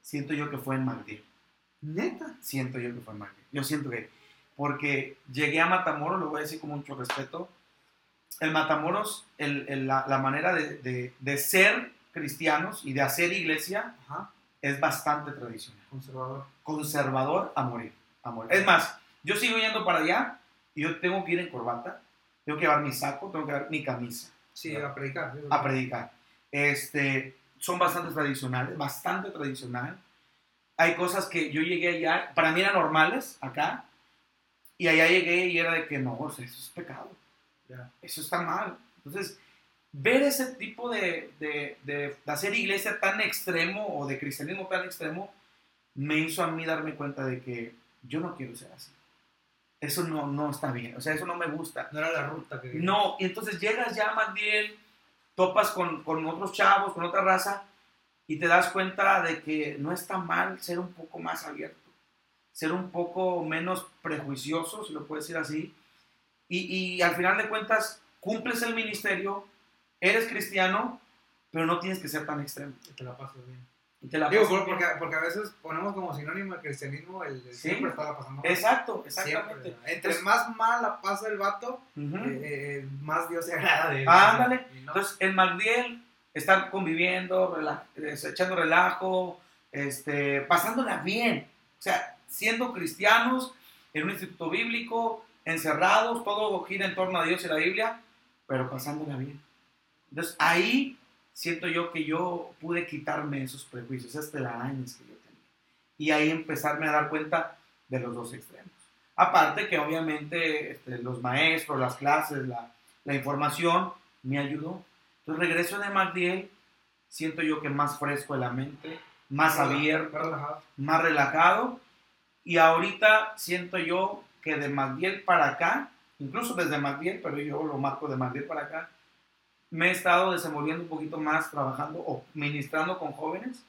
Speaker 2: Siento yo que fue en Madrid.
Speaker 1: ¿Neta?
Speaker 2: Siento yo que fue en Madrid. Yo siento que... Porque llegué a Matamoros, lo voy a decir con mucho respeto. El Matamoros, el- el- la, la manera de, de- de ser cristianos y de hacer iglesia
Speaker 1: Ajá.
Speaker 2: es bastante tradicional.
Speaker 1: Conservador.
Speaker 2: conservador a morir, a morir. Es más, yo sigo yendo para allá y yo tengo que ir en corbata, tengo que llevar mi saco, tengo que llevar mi camisa
Speaker 1: Sí, a predicar. sí,
Speaker 2: a predicar. Este, son bastante tradicionales, bastante tradicional. Hay cosas que yo llegué allá, para mí eran normales acá, y allá llegué y era de que no, o sea, eso es pecado,
Speaker 1: Ya.
Speaker 2: eso está mal. Entonces, ver ese tipo de, de, de- de hacer iglesia tan extremo o de cristianismo tan extremo me hizo a mí darme cuenta de que yo no quiero ser así. Eso no, no está bien, o sea, eso no me gusta.
Speaker 1: No era la ruta que...
Speaker 2: No, y entonces llegas ya más bien, topas con, con otros chavos, con otra raza, y te das cuenta de que no está mal ser un poco más abierto, ser un poco menos prejuicioso, si lo puedes decir así, y, y al final de cuentas cumples el ministerio, eres cristiano, pero no tienes que ser tan extremo.
Speaker 1: Te la pasas bien.
Speaker 2: Te la
Speaker 1: Digo, porque, porque a veces ponemos como sinónimo el cristianismo el, el
Speaker 2: Sí.
Speaker 1: siempre está la pasando mal.
Speaker 2: Exacto,
Speaker 1: Siempre,
Speaker 2: exactamente.
Speaker 1: ¿verdad? Entre
Speaker 2: Entonces-
Speaker 1: más mal la pasa el vato,
Speaker 2: Ujú.
Speaker 1: eh, eh, más Dios se agrada de él.
Speaker 2: Ándale.
Speaker 1: Y no.
Speaker 2: Entonces, en Magdiel, estar conviviendo, rela- eh, echando relajo, este, pasándola bien. O sea, siendo cristianos, en un instituto bíblico, encerrados, todo gira en torno a Dios y la Biblia, pero pasándola bien. Entonces, ahí siento yo que yo pude quitarme esos prejuicios, esas telarañas que yo tenía. Y ahí empezarme a dar cuenta de los dos extremos. Aparte que obviamente este, los maestros, las clases, la, la información me ayudó. Entonces regreso de MacDiel, siento yo que más fresco de la mente, más
Speaker 1: Relajado,
Speaker 2: abierto,
Speaker 1: relajado.
Speaker 2: más relajado. Y ahorita siento yo que de MacDiel para acá, incluso desde MacDiel, pero yo lo marco de MacDiel para acá, me he estado desenvolviendo un poquito más trabajando o ministrando con jóvenes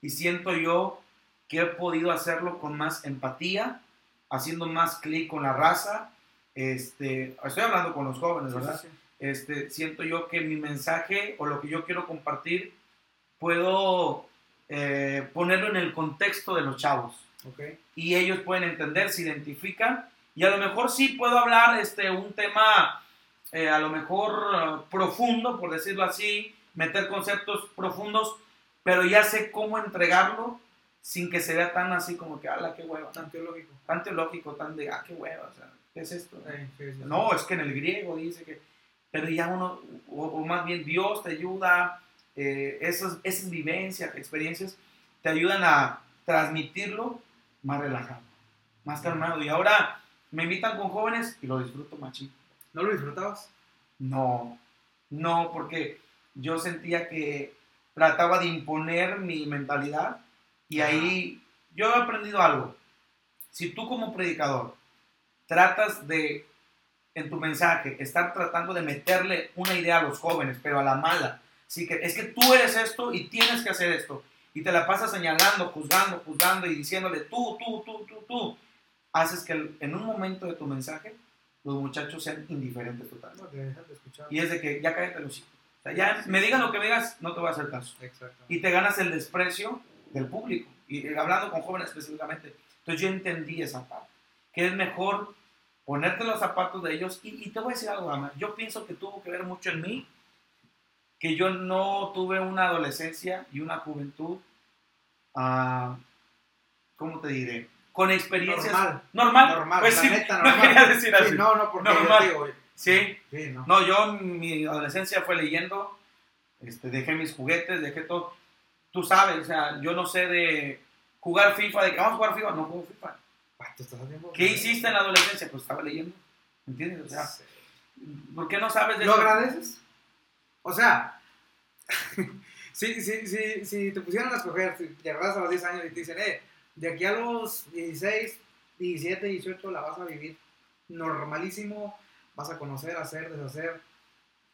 Speaker 2: y siento yo que he podido hacerlo con más empatía, haciendo más clic con la raza. Este, estoy hablando con los jóvenes, ¿verdad?
Speaker 1: Sí, sí.
Speaker 2: Este, siento yo que mi mensaje o lo que yo quiero compartir puedo eh, ponerlo en el contexto de los chavos
Speaker 1: Ok.
Speaker 2: y ellos pueden entender, se identifican y a lo mejor sí puedo hablar este, un tema eh, a lo mejor eh, profundo, por decirlo así, meter conceptos profundos, pero ya sé cómo entregarlo sin que se vea tan así como que, ala, qué hueva,
Speaker 1: Tan teológico.
Speaker 2: tan teológico, tan de, ah, qué hueva, o sea, ¿qué es esto?
Speaker 1: Sí, sí, sí.
Speaker 2: No, es que en el griego dice que, pero ya uno, o, o más bien Dios te ayuda, eh, esas, esas vivencias, experiencias, te ayudan a transmitirlo más relajado, más calmado. Y ahora me invitan con jóvenes y lo disfruto machín.
Speaker 1: ¿No lo disfrutabas?
Speaker 2: No, no, porque yo sentía que trataba de imponer mi mentalidad y
Speaker 1: Ajá.
Speaker 2: ahí yo he aprendido algo. Si tú como predicador tratas de, en tu mensaje, estar tratando de meterle una idea a los jóvenes, pero a la mala, sí que es que tú eres esto y tienes que hacer esto, y te la pasas señalando, juzgando, juzgando y diciéndole tú, tú, tú, tú, tú, haces que en un momento de tu mensaje los muchachos sean indiferentes totalmente.
Speaker 1: No.
Speaker 2: Y es de que ya cállate los hijos. O sea, ya me digas lo que me digas, no te voy a hacer caso.
Speaker 1: Exacto.
Speaker 2: Y te ganas el desprecio del público. Y eh, hablando con jóvenes específicamente. Entonces yo entendí esa parte. Que es mejor ponerte los zapatos de ellos. Y, y te voy a decir algo, Ama. Yo pienso que tuvo que ver mucho en mí. Que yo no tuve una adolescencia y una juventud. ah, ¿Cómo te diré? Con experiencias.
Speaker 1: Normal.
Speaker 2: Normal.
Speaker 1: Normal,
Speaker 2: Pues
Speaker 1: la
Speaker 2: sí,
Speaker 1: neta,
Speaker 2: no quería decir así.
Speaker 1: Sí, no, no, porque
Speaker 2: Normal.
Speaker 1: yo digo,
Speaker 2: Sí.
Speaker 1: sí, no.
Speaker 2: No, yo mi adolescencia fue leyendo, este, dejé mis juguetes, dejé todo. Tú sabes, o sea, yo no sé de jugar FIFA, de que vamos a jugar FIFA, no juego FIFA.
Speaker 1: Ah,
Speaker 2: ¿Qué hiciste en la adolescencia? Pues estaba leyendo, ¿entiendes? O sea,
Speaker 1: Sí.
Speaker 2: ¿por qué no sabes de
Speaker 1: ¿Lo
Speaker 2: eso?
Speaker 1: agradeces? O sea, si, si, si, si te pusieran a escoger, si llegaras a los 10 años y te dicen, eh, de aquí a los 16, 17, 18 la vas a vivir normalísimo, vas a conocer, hacer, deshacer,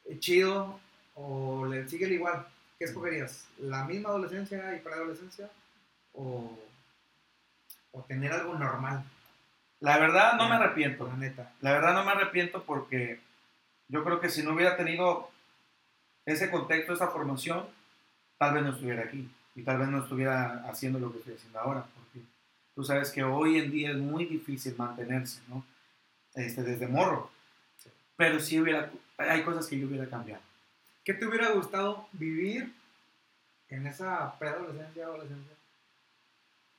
Speaker 1: eh, chido, o le sigue el igual, ¿qué escogerías? ¿La misma adolescencia y preadolescencia? ¿O, o tener algo normal?
Speaker 2: La verdad no me arrepiento.
Speaker 1: La neta.
Speaker 2: La verdad no me arrepiento porque yo creo que si no hubiera tenido ese contexto, esa formación, tal vez no estuviera aquí y tal vez no estuviera haciendo lo que estoy haciendo ahora. Tú sabes que hoy en día es muy difícil mantenerse, ¿no? Este, desde morro. Pero sí hubiera, hay cosas que yo hubiera cambiado.
Speaker 1: ¿Qué te hubiera gustado vivir en esa preadolescencia, adolescencia,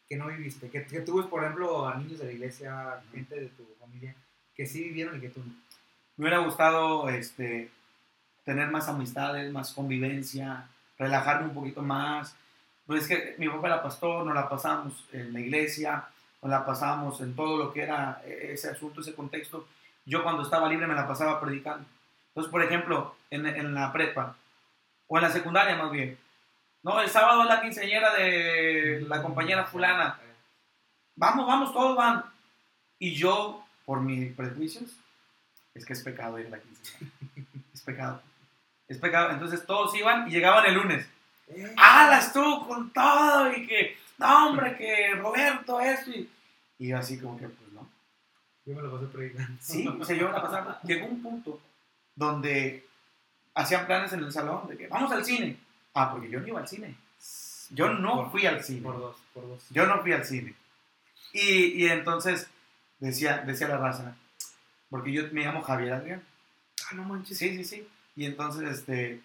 Speaker 1: que no viviste? Que, que por ejemplo, a niños de la iglesia, gente de tu familia, que sí vivieron y que tú no.
Speaker 2: Me hubiera gustado este, tener más amistades, más convivencia, relajarme un poquito más. Pues es que mi papá era pastor, nos la pasamos en la iglesia, nos la pasamos en todo lo que era ese asunto, ese contexto. Yo cuando estaba libre me la pasaba predicando. Entonces, por ejemplo, en, en la prepa, o en la secundaria más bien, no, el sábado es la quinceañera de la compañera fulana, vamos, vamos, todos van. Y yo, por mis prejuicios, es que es pecado ir a la quinceañera. Es pecado. Es pecado. Entonces todos iban y llegaban el lunes.
Speaker 1: Eh,
Speaker 2: ¡Hala, estuvo con todo! Y que, no, hombre, que Roberto, esto. Y, y yo así como que, pues no.
Speaker 1: Yo me lo pasé predicando.
Speaker 2: Sí, se llevó la pasada. Llegó un punto donde hacían planes en el salón de que vamos al cine. Ah, porque yo no iba al cine. Yo no
Speaker 1: Por-
Speaker 2: fui al cine.
Speaker 1: Por dos, por dos.
Speaker 2: Yo no fui al cine. Y, y entonces decía, decía la raza, porque yo me llamo Javier Adrián.
Speaker 1: Ah, no manches.
Speaker 2: Sí, sí, sí. Y entonces este,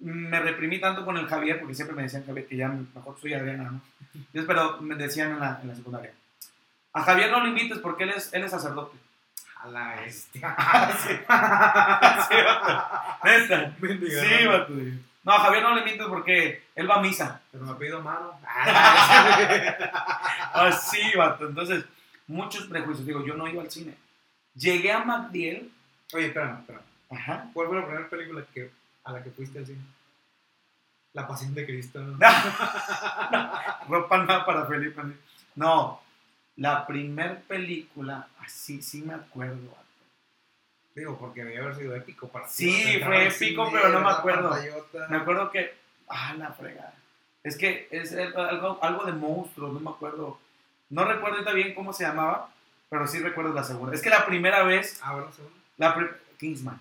Speaker 2: me reprimí tanto con el Javier, porque siempre me decían Javier que ya mejor soy Adriana, ¿no? Entonces, pero me decían en la, en la secundaria. A Javier no lo invites porque él es, él es sacerdote.
Speaker 1: A la bestia.
Speaker 2: sí, sí, vato. Neta.
Speaker 1: Bendiga,
Speaker 2: Sí,
Speaker 1: ¿no?
Speaker 2: vato. No, a Javier no lo invites porque él va a misa.
Speaker 1: Pero me pido mano.
Speaker 2: Así, vato. Entonces, muchos prejuicios. Digo, yo no iba al cine. Llegué a MacDiel.
Speaker 1: Oye, espérame, espérame.
Speaker 2: Ajá.
Speaker 1: ¿Cuál fue la primera película que, a la que fuiste cine? La Pasión de Cristo.
Speaker 2: Ropa nada para Felipe. No, la primer película, así sí me acuerdo.
Speaker 1: Digo, porque debe haber sido épico para ti,
Speaker 2: Sí, fue épico,
Speaker 1: cine,
Speaker 2: pero no me acuerdo.
Speaker 1: pantallota.
Speaker 2: Me acuerdo que. Ah, la fregada. Es que es algo, algo de monstruos, no me acuerdo. No recuerdo ahorita bien cómo se llamaba, pero sí recuerdo la segunda. Es que la primera vez.
Speaker 1: Ah, ¿verdad? segunda?
Speaker 2: La Kingsman.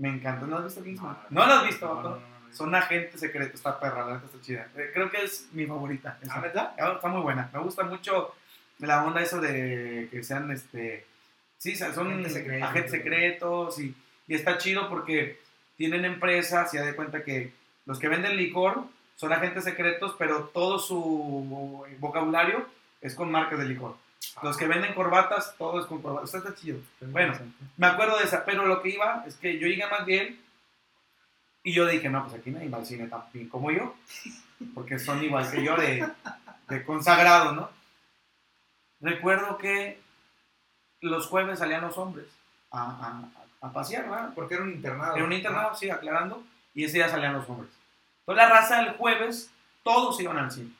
Speaker 2: Me encanta. ¿No has visto Kingsman? ¿No, lo has visto?
Speaker 1: No, no, no, no, no.
Speaker 2: Son agentes secretos. Está perra, la neta está chida. Eh, Creo que es mi favorita. esa.
Speaker 1: ¿Ah, verdad?
Speaker 2: Ah, Está muy buena. Me gusta mucho la onda eso de que sean este. Sí, son
Speaker 1: Agentes secretos.
Speaker 2: agentes secretos y, y está chido porque tienen empresas y ya de cuenta que los que venden licor son agentes secretos, pero todo su vocabulario es con marcas de licor. Los que venden corbatas, todo es con corbatas. Está chido. Bueno, me acuerdo de esa, pero lo que iba es que yo llegué más bien y yo dije, no, pues aquí nadie va al cine tan bien como yo, porque son igual que yo de, de consagrado, ¿no? Recuerdo que los jueves salían los hombres a, a- a pasear, ¿verdad?
Speaker 1: Porque era un internado.
Speaker 2: Era un internado, sí, aclarando, y ese día salían los hombres. Entonces la raza el jueves, todos iban al cine.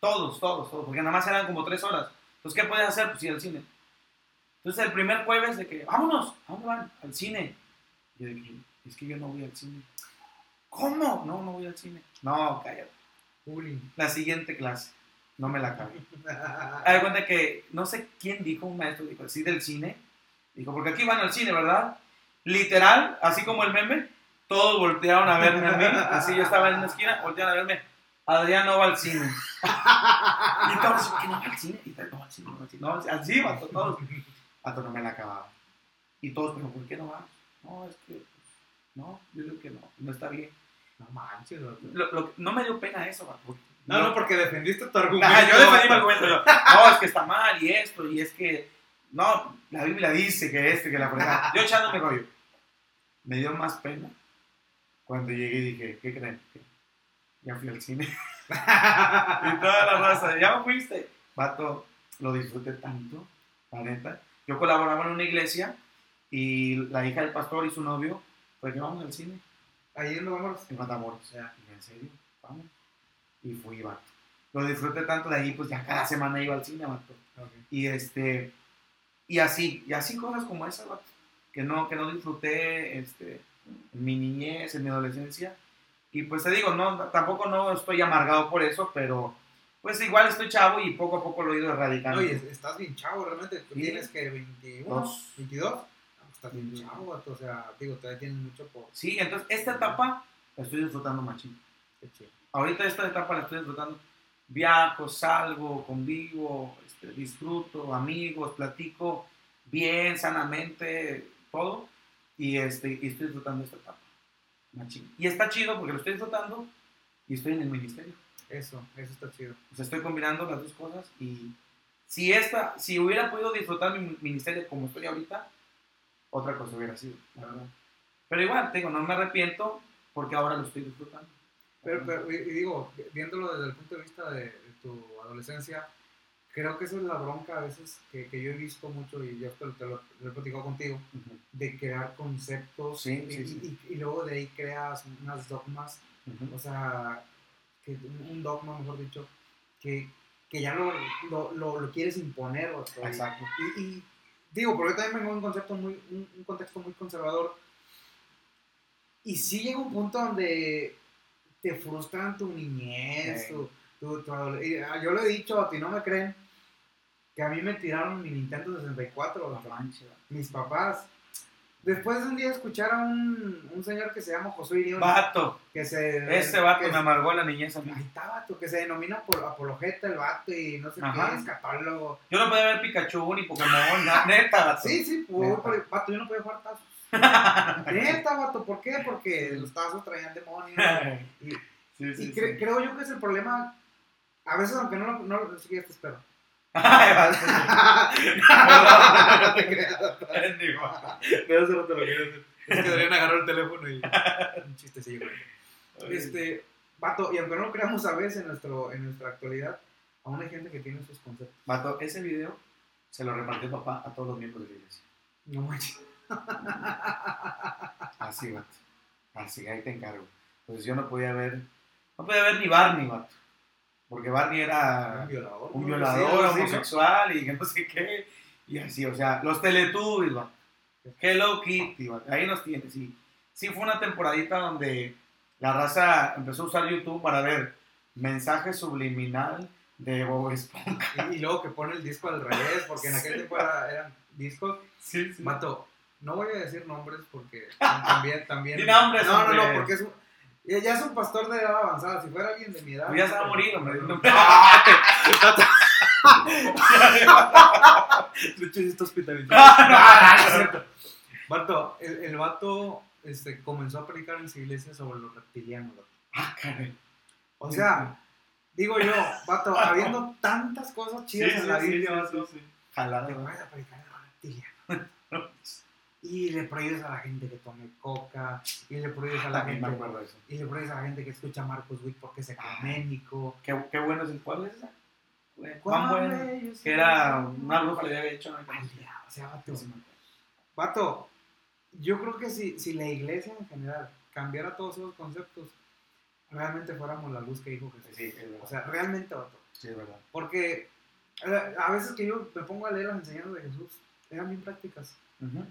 Speaker 2: Todos, todos, todos, porque nada más eran como tres horas. Entonces, ¿qué puedes hacer? Pues ir al cine. Entonces, el primer jueves de que, vámonos, ¿a dónde van? Al cine. Yo dije, es que yo no voy al cine. ¿Cómo? No, no voy al cine. No, cállate. La siguiente clase, no me la acabé. De cuenta que, no sé quién dijo, un maestro dijo, así del cine. Dijo, porque aquí van al cine, ¿verdad? Literal, así como el meme, todos voltearon a verme a mí. Así yo estaba en una esquina, voltearon a verme. Adrián no va al cine. Y todos, ¿qué no va al cine? Y tal, no va al cine, no va al cine. No, así, vato, todos. Vato, no me la acababa. Y todos, pero ¿por qué no va? No, es que, pues, no, yo digo que no, no está bien.
Speaker 1: No manches, vato.
Speaker 2: Lo- lo- no me dio pena eso, vato.
Speaker 1: No, no, porque defendiste tu argumento.
Speaker 2: Yo defendí mi argumento. yo, No, es que está mal y esto, y es que. No, la Biblia dice que este, que la fregada. Yo echándome rollo. Me dio más pena cuando llegué y dije, ¿qué creen? ¿Qué? Ya fui al cine. y toda la raza, ¿ya fuiste? Vato, lo disfruté tanto, la neta. Yo colaboraba en una iglesia y la hija del pastor y su novio, pues vamos al cine
Speaker 1: Ahí nos vamos.
Speaker 2: en Matamoros. O sea, ¿en serio? Vamos. Y fui, vato. Lo disfruté tanto de ahí, pues ya cada semana iba al cine, vato. Y este, y así, y así cosas como esas, vato, que no, que no disfruté, este, en mi niñez, en mi adolescencia. Y pues te digo, no, tampoco no estoy amargado por eso, pero pues igual estoy chavo y poco a poco lo he ido erradicando.
Speaker 1: Oye, estás bien chavo, realmente. Tú
Speaker 2: Sí.
Speaker 1: tienes que 21,
Speaker 2: Dos.
Speaker 1: 22. Ah, pues Estás bien chavo. O sea, digo, todavía tienes mucho por.
Speaker 2: Sí, entonces esta etapa la estoy disfrutando machín.
Speaker 1: Qué chido.
Speaker 2: Ahorita esta etapa la estoy disfrutando. Viajo, salgo, convivo, este, disfruto, amigos, platico bien, sanamente, todo. Y, este, y estoy disfrutando esta etapa. Y está chido porque lo estoy disfrutando y estoy en el ministerio.
Speaker 1: Eso, eso está chido.
Speaker 2: O sea, estoy combinando las dos cosas y si esta, si hubiera podido disfrutar mi ministerio como estoy ahorita, otra cosa hubiera sido, la verdad. Pero igual, te digo, no me arrepiento porque ahora lo estoy disfrutando.
Speaker 1: Pero, pero, y y digo, viéndolo desde el punto de vista de, de tu adolescencia, creo que esa es la bronca a veces que, que yo he visto mucho y yo te, lo- te lo, lo he platicado contigo, de crear conceptos
Speaker 2: Sí,
Speaker 1: y,
Speaker 2: sí, sí.
Speaker 1: y- y luego de ahí creas unas dogmas, o sea, que un dogma, mejor dicho, que, que ya lo, lo, lo, quieres imponer. O sea,
Speaker 2: Exacto.
Speaker 1: y, y digo, porque yo también vengo un concepto muy, un, un contexto muy conservador. Y sí llega un punto donde te frustran tu niñez, tu, ah, Yo lo he dicho, a ti no me creen, que a mí me tiraron mi Nintendo 64,
Speaker 2: No
Speaker 1: o sea,
Speaker 2: manches.
Speaker 1: mis papás. Después de un día escuchar a un, un señor que se llama Josué Irión,
Speaker 2: Vato,
Speaker 1: que se...
Speaker 2: ese vato
Speaker 1: que
Speaker 2: me amargó la niñez a mí.
Speaker 1: Ahí está, vato, que se denomina apol- apologeta el vato y no sé
Speaker 2: Ajá.
Speaker 1: qué.
Speaker 2: Yo no podía ver Pikachu ni Pokémon, neta, vato.
Speaker 1: Sí, sí,
Speaker 2: Neta.
Speaker 1: por- vato, yo no podía jugar tazos. Neta, vato, ¿por qué? Porque los tazos traían demonios. Y,
Speaker 2: Sí, sí,
Speaker 1: y
Speaker 2: sí.
Speaker 1: cre- creo yo que es el problema, a veces aunque no lo... No, lo- sí, ya te espero. No te creas.
Speaker 2: De hace rato lo.
Speaker 1: Es que Adrián agarró el teléfono y... Un chistecillo, güey. Este, vato, y aunque no lo creamos a veces en, nuestro, en nuestra actualidad, aún hay gente que tiene sus conceptos.
Speaker 2: Vato, ese video se lo repartió papá a todos los miembros de la iglesia.
Speaker 1: No manches.
Speaker 2: Así, vato. Así, ahí te encargo. Pues yo no podía ver, no podía ver ni Barney, vato. Porque Barney era
Speaker 1: Un violador.
Speaker 2: un
Speaker 1: ¿no?
Speaker 2: violador,
Speaker 1: Sí, sí, ¿no?
Speaker 2: homosexual y que no sé qué. Y así, o sea, los Teletubbies. Hello Kitty, ahí nos tienes. Sí, sí fue una temporadita donde la raza empezó a usar YouTube para ver mensaje subliminal de Bob Esponja.
Speaker 1: Y, y luego que pone el disco al revés, porque en aquel tiempo era- eran discos.
Speaker 2: Sí, sí.
Speaker 1: Mato, no voy a decir nombres porque también. también
Speaker 2: Di nombres,
Speaker 1: no, no, no, porque es un, ya ya es un pastor de edad avanzada. Si fuera alguien de mi edad.
Speaker 2: Pues ya se va a morir, hombre.
Speaker 1: De hecho, sí está hospitalizado. Vato, el, el vato este, comenzó a predicar en su iglesia sobre los reptilianos. vato.
Speaker 2: Ah, caray.
Speaker 1: O sea, digo yo, vato, habiendo tantas cosas chidas en la Biblia, vato,
Speaker 2: Jalada,
Speaker 1: te
Speaker 2: ¿no?
Speaker 1: pones a predicar de los reptilianos. Y le prohíbes a la gente que tome coca, y le prohíbes a la
Speaker 2: También
Speaker 1: gente,
Speaker 2: eso.
Speaker 1: y le prohíbes a la gente que escucha a Marcos Witt porque es ecuménico.
Speaker 2: Qué, qué bueno es el cuál es esa. Juan
Speaker 1: ¿Cuál
Speaker 2: Bueno. Que era una bruja le había hecho. ¿no?
Speaker 1: O sea, vato. Vato, yo creo que si, si la iglesia en general cambiara todos esos conceptos, realmente fuéramos la luz que dijo Jesús.
Speaker 2: Sí, es.
Speaker 1: O sea, realmente, vato.
Speaker 2: Sí, es verdad.
Speaker 1: Porque eh, a veces que yo me pongo a leer las enseñanzas de Jesús, eran bien prácticas.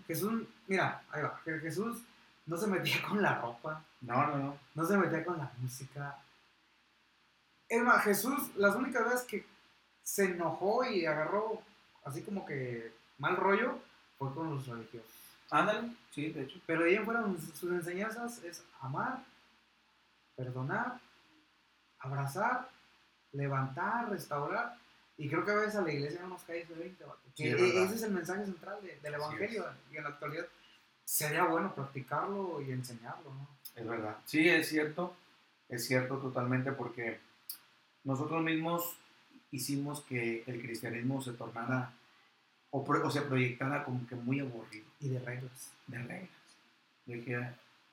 Speaker 1: Jesús, mira, ahí va, Jesús no se metía con la ropa,
Speaker 2: No, no, no.
Speaker 1: no se metía con la música. Es más, Jesús, las únicas veces que se enojó y agarró así como que mal rollo, fue con los religiosos.
Speaker 2: Ándale. Sí, de hecho.
Speaker 1: Pero de ahí en fuera sus enseñanzas es amar, perdonar, abrazar, levantar, restaurar. Y creo que a veces a la iglesia no nos cae ese 20, vato.
Speaker 2: Sí,
Speaker 1: e-
Speaker 2: verdad.
Speaker 1: ese es el mensaje central de- del evangelio. Y en la actualidad sería bueno practicarlo y enseñarlo, ¿no?
Speaker 2: Es verdad. Sí, es cierto. Es cierto totalmente porque nosotros mismos hicimos que el cristianismo se tornara o, pro- o se proyectara como que muy aburrido
Speaker 1: Y de reglas.
Speaker 2: de reglas. De que,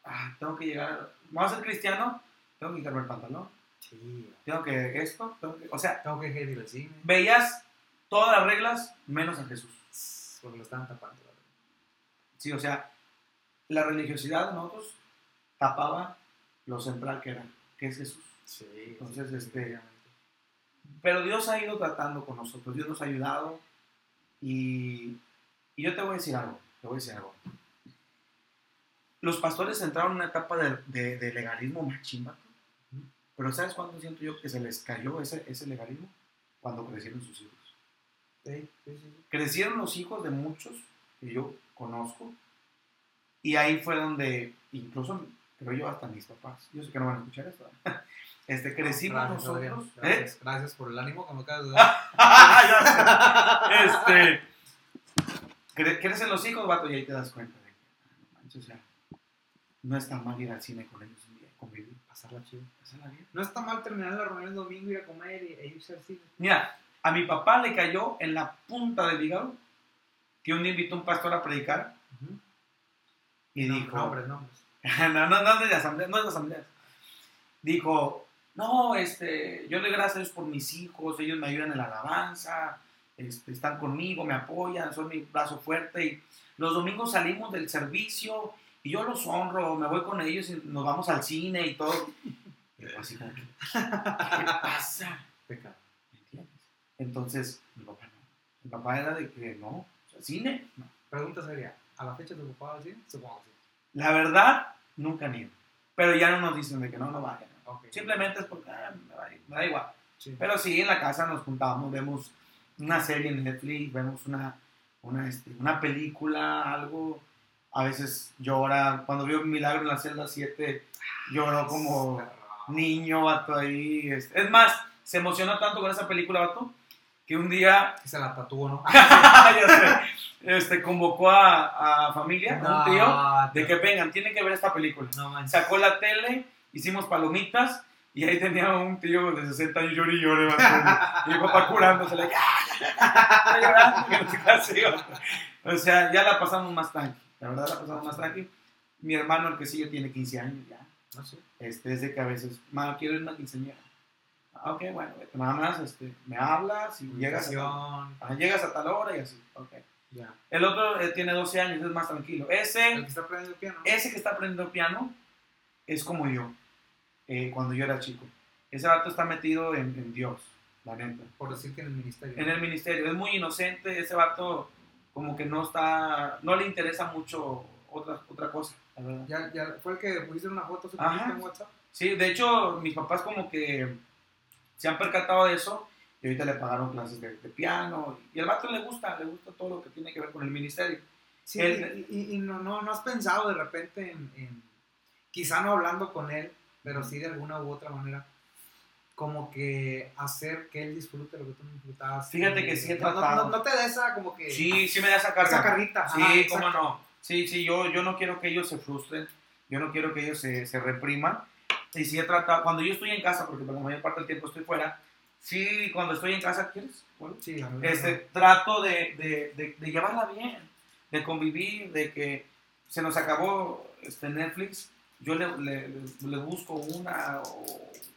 Speaker 2: ah, tengo que llegar, ¿vamos a ser cristiano? Tengo que quitarme el pantalón.
Speaker 1: Sí.
Speaker 2: Tengo que esto, tengo que... O sea,
Speaker 1: Tengo que ir al cine.
Speaker 2: veías todas las reglas menos a Jesús.
Speaker 1: Porque lo estaban tapando. ¿verdad?
Speaker 2: Sí, o sea, la religiosidad de nosotros tapaba lo central que era, que es Jesús.
Speaker 1: Sí.
Speaker 2: Entonces, este. Pero Dios ha ido tratando con nosotros, Dios nos ha ayudado y, y yo te voy a decir algo, te voy a decir algo. Los pastores entraron en una etapa de, de- de legalismo machín, vato. Pero ¿sabes cuándo siento yo que se les cayó ese, ese legalismo? Cuando crecieron sus hijos.
Speaker 1: Sí, sí, sí.
Speaker 2: Crecieron los hijos de muchos que yo conozco y ahí fue donde incluso creo yo hasta mis papás, yo sé que no van a escuchar esto, este, crecimos
Speaker 1: Gracias,
Speaker 2: nosotros, ¿eh?
Speaker 1: Gracias, por el ánimo que me acabas de dar.
Speaker 2: Este, cre- crecen los hijos, vato, y ahí te das cuenta de que, no manches, o sea, no está mal ir al cine con ellos un día, convivir,
Speaker 1: Pasarla chido.
Speaker 2: pasarla bien.
Speaker 1: No está mal terminar la reunión el domingo, ir a comer y, e irse al cine.
Speaker 2: Mira, a mi papá le cayó en la punta del hígado que un día invitó a un pastor a predicar y
Speaker 1: No,
Speaker 2: dijo,
Speaker 1: Nombres, nombres.
Speaker 2: no, no, no es de asamblea, no es de asamblea. Dijo, no, este, yo le doy gracias a Dios por mis hijos, ellos me ayudan en la alabanza, este, están conmigo, me apoyan, son mi brazo fuerte y los domingos salimos del servicio y yo los honro, me voy con ellos y nos vamos al cine y todo. Y así como que, ¿qué pasa?
Speaker 1: Pecado.
Speaker 2: ¿Me entiendes? Entonces, mi papá no. Mi papá era de que no, cine, no.
Speaker 1: Pregunta seria, ¿a la fecha te ocupaba al cine? Supongo que sí.
Speaker 2: La verdad, nunca ni Pero ya no nos dicen de que no, no vayan.
Speaker 1: Ok.
Speaker 2: Simplemente es porque ah, me, da, me da igual.
Speaker 1: Sí.
Speaker 2: Pero sí, en la casa nos juntamos, vemos una serie en Netflix, vemos una, una, este, una película, algo. A veces llora. Cuando vio Milagro en la celda 7, lloró como niño, vato, ahí. este. Es más, se emocionó tanto con esa película, vato, que un día
Speaker 1: Que se la tatuó, ¿no?
Speaker 2: ya sé, este, convocó a, a familia, a un tío, de que vengan, tienen que ver esta película.
Speaker 1: No.
Speaker 2: Sacó la tele, hicimos palomitas y ahí tenía un tío de 60 años llori y llore, vato, y mi papá curándose, like, "Ah, llorando", no. O sea, ya la pasamos más tranqui, la verdad la pasamos más tranqui. Mi hermano, el que sigue, tiene 15 años ya.
Speaker 1: No sé.
Speaker 2: Este, es de que a veces, ma, quiero ir a una quinceañera. Ah, Ok, bueno, nada más este, me hablas y llegas a, ah, llegas a tal hora y así. ok.
Speaker 1: Ya.
Speaker 2: El otro eh, tiene 12 años, es más tranquilo.
Speaker 1: El
Speaker 2: Ese,
Speaker 1: que está aprendiendo piano.
Speaker 2: ese que está aprendiendo piano es como yo, eh, cuando yo era chico. Ese vato está metido en, en Dios, la neta.
Speaker 1: Por decir que en el ministerio.
Speaker 2: En el ministerio, es muy inocente, ese vato como que no está, no le interesa mucho otra, otra cosa, la verdad.
Speaker 1: Ya, ya fue el que pusiste una foto
Speaker 2: Ajá.
Speaker 1: en WhatsApp.
Speaker 2: Sí, de hecho, mis papás como que se han percatado de eso y ahorita le pagaron clases de, de piano. Y al vato le gusta, le gusta todo lo que tiene que ver con el ministerio.
Speaker 1: Sí,
Speaker 2: Él-
Speaker 1: y, y- y no, no, no has pensado de repente en, en- quizá no hablando con él, pero sí de alguna u otra manera, como que hacer que él disfrute lo que tú no disfrutabas.
Speaker 2: Fíjate que sí he
Speaker 1: no-
Speaker 2: tratado.
Speaker 1: No, no te da esa como que...
Speaker 2: Sí, sí me da esa carga.
Speaker 1: Esa carrita.
Speaker 2: Sí,
Speaker 1: ajá,
Speaker 2: cómo
Speaker 1: exacto.
Speaker 2: no. Sí, sí, yo, yo no quiero que ellos se frustren, yo no quiero que ellos se, se repriman. Y sí he tratado, cuando yo estoy en casa, porque por la mayor parte del tiempo estoy fuera, sí, cuando estoy en casa, ¿quieres? Bueno,
Speaker 1: Sí,
Speaker 2: este, trato de, de, de, de llevarla bien, de convivir, de que se nos acabó este Netflix, yo le, le, le busco una, o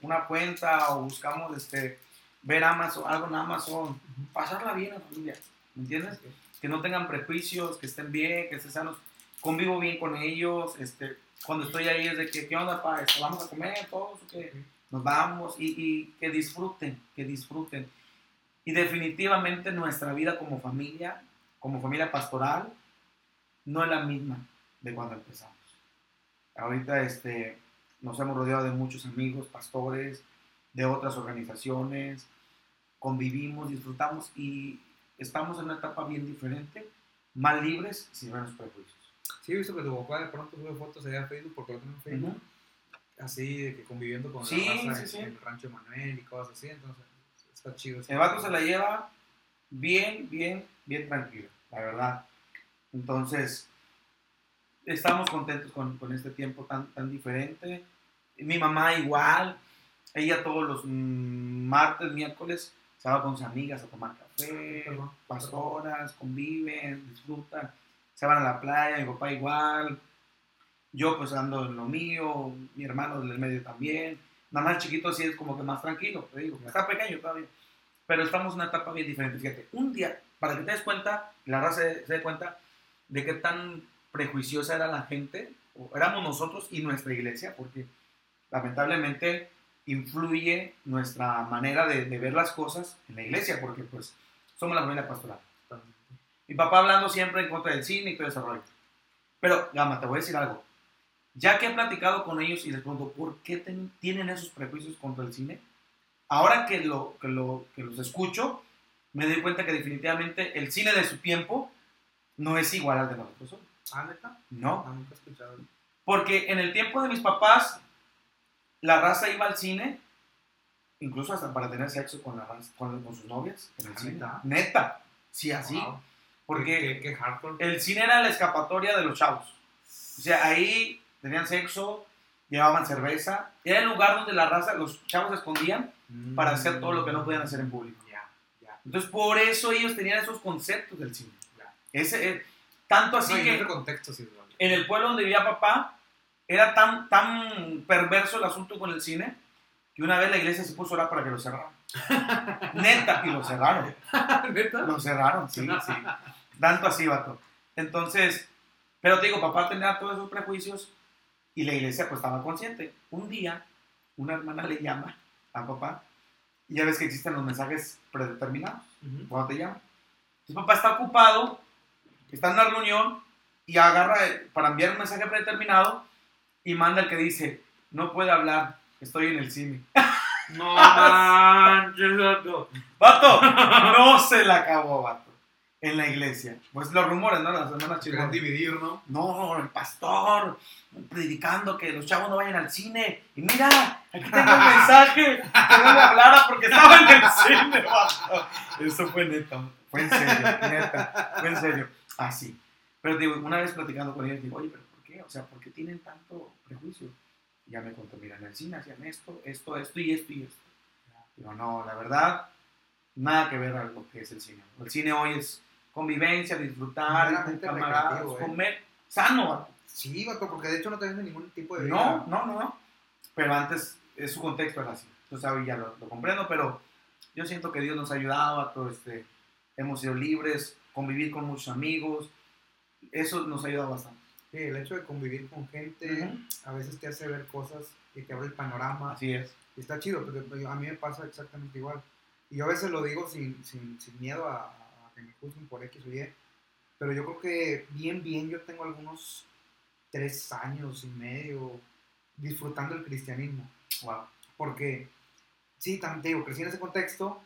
Speaker 2: una cuenta o buscamos este, ver Amazon, algo en Amazon, pasarla bien en familia, ¿me entiendes? Que no tengan prejuicios, que estén bien, que estén sanos, convivo bien con ellos, este, cuando estoy ahí es de que, ¿qué onda, pa? Este, ¿Vamos a comer todos o qué? Nos vamos y, y que disfruten, que disfruten. Y definitivamente nuestra vida como familia, como familia pastoral, no es la misma de cuando empezamos. Ahorita este, nos hemos rodeado de muchos amigos, pastores, de otras organizaciones, convivimos, disfrutamos y estamos en una etapa bien diferente, más libres, sin menos prejuicios.
Speaker 1: Sí, he visto que tu papá de pronto sube fotos allá a Facebook, porque lo tengo en Facebook, así de que conviviendo con
Speaker 2: Sí,
Speaker 1: la raza
Speaker 2: sí, sí.
Speaker 1: en el rancho de Manuel y cosas así, entonces está chido.
Speaker 2: El vato se la lleva bien, bien, bien tranquilo, la verdad. Entonces, estamos contentos con, con este tiempo tan, tan diferente. Mi mamá igual, ella todos los mm, martes, miércoles, se va con sus amigas a tomar café,
Speaker 1: Perdón.
Speaker 2: pastoras, conviven, disfrutan, se van a la playa, mi papá igual, yo pues ando en lo mío, mi hermano del medio también, nada más el chiquito sí es como que más tranquilo, te digo, está pequeño todavía, pero estamos en una etapa bien diferente, fíjate, un día, para que te des cuenta, la raza se, se dé cuenta de qué tan prejuiciosa era la gente, o éramos nosotros y nuestra iglesia, porque lamentablemente influye nuestra manera de, de ver las cosas en la iglesia, porque pues somos la familia pastoral. Mi papá hablando siempre en contra del cine y todo ese rollo. Pero, Gama, te voy a decir algo. Ya que he platicado con ellos y les pregunto, ¿por qué ten- tienen esos prejuicios contra el cine? Ahora que, lo, que, lo, que los escucho, me doy cuenta que definitivamente el cine de su tiempo no es igual al de nosotros.
Speaker 1: Ah, neta,
Speaker 2: No,
Speaker 1: no, nunca he escuchado.
Speaker 2: porque en el tiempo de mis papás, la raza iba al cine, incluso hasta para tener sexo con, la raza- con, con sus novias. En el
Speaker 1: Ah,
Speaker 2: cine.
Speaker 1: ¿neta?
Speaker 2: Neta. Sí, así.
Speaker 1: Wow.
Speaker 2: Porque
Speaker 1: Qué, qué- qué hardcore.
Speaker 2: el cine era la escapatoria de los chavos. O sea, ahí tenían sexo, llevaban cerveza. Era el lugar donde la raza, los chavos se escondían para hacer todo lo que no podían hacer en público.
Speaker 1: Ya, ya.
Speaker 2: Entonces, por eso ellos tenían esos conceptos del cine.
Speaker 1: Ya.
Speaker 2: Ese, eh, tanto así
Speaker 1: No,
Speaker 2: que
Speaker 1: en contexto sí,
Speaker 2: en el pueblo donde vivía papá, era tan, tan perverso el asunto con el cine que una vez la iglesia se puso a orar para que lo cerraran. Neta, y lo cerraron.
Speaker 1: ¿Neta?
Speaker 2: Lo cerraron, sí, sí. Tanto así, vato. Entonces, pero te digo, papá tenía todos esos prejuicios y la iglesia pues estaba consciente. Un día, una hermana le llama a papá y ya ves que existen los mensajes predeterminados
Speaker 1: Ujú.
Speaker 2: cuando te llaman. Entonces papá está ocupado, está en una reunión y agarra eh, para enviar un mensaje predeterminado y manda el que dice, no puede hablar, estoy en el cine.
Speaker 1: No manches, vato.
Speaker 2: Vato, no se la acabó, vato. En la iglesia. Pues los rumores, ¿no? Las hermanas chingonas.
Speaker 1: dividir, ¿no?
Speaker 2: No, el pastor predicando que los chavos no vayan al cine. Y mira, aquí tengo un mensaje que no le hablara porque estaba en el cine, vato. Eso fue neta. Fue en serio, neta. Fue en serio. Así. Pero digo, una vez platicando con ellos, digo, oye, pero ¿por qué? O sea, ¿por qué tienen tanto prejuicio? Y ya me contó, mira, en el cine hacían esto, esto, esto y esto y esto. Digo, no, la verdad, nada que ver a lo que es el cine. El cine hoy es convivencia, disfrutar, con camaradas,
Speaker 1: ¿eh?
Speaker 2: comer sano. vato.
Speaker 1: Sí, vato, porque de hecho no te venden ningún tipo de
Speaker 2: No,
Speaker 1: vida.
Speaker 2: no, no, no. Pero antes, es su contexto era así. Entonces ahora ya lo, lo comprendo, pero yo siento que Dios nos ha ayudado a todo este. Hemos sido libres, convivir con muchos amigos. Eso nos ha ayudado bastante.
Speaker 1: Sí, el hecho de convivir con gente
Speaker 2: Ujú.
Speaker 1: a veces te hace ver cosas y te abre el panorama.
Speaker 2: Así es.
Speaker 1: Y está chido, porque pues, a mí me pasa exactamente igual. Y yo a veces lo digo sin, sin, sin miedo a, a que me juzguen por X o Y. pero yo creo que bien, bien, yo tengo algunos tres años y medio disfrutando el cristianismo.
Speaker 2: Wow.
Speaker 1: Porque, sí, también te digo, crecí en ese contexto,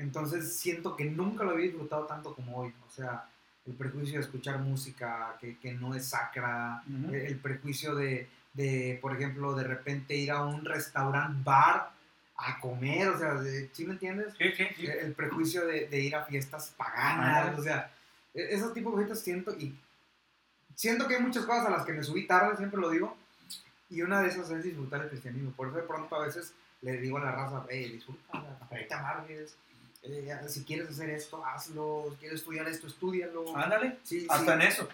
Speaker 1: entonces siento que nunca lo había disfrutado tanto como hoy. O sea, el prejuicio de escuchar música que, que no es sacra,
Speaker 2: Ujú.
Speaker 1: el, el prejuicio de, de, por ejemplo, de repente ir a un restaurant bar a comer, o sea, de- ¿sí me entiendes?
Speaker 2: Sí, sí, sí.
Speaker 1: El, el prejuicio de, de ir a fiestas paganas,
Speaker 2: Ah.
Speaker 1: o sea, e- esos tipos de cositas siento y siento que hay muchas cosas a las que me subí tarde, siempre lo digo, y una de esas es disfrutar el cristianismo. Por eso de pronto a veces le digo a la raza, hey, disfruta, te amargues, eh, si quieres hacer esto, hazlo, si quieres estudiar esto, estudialo.
Speaker 2: Ándale.
Speaker 1: Sí,
Speaker 2: Hasta
Speaker 1: sí.
Speaker 2: en eso.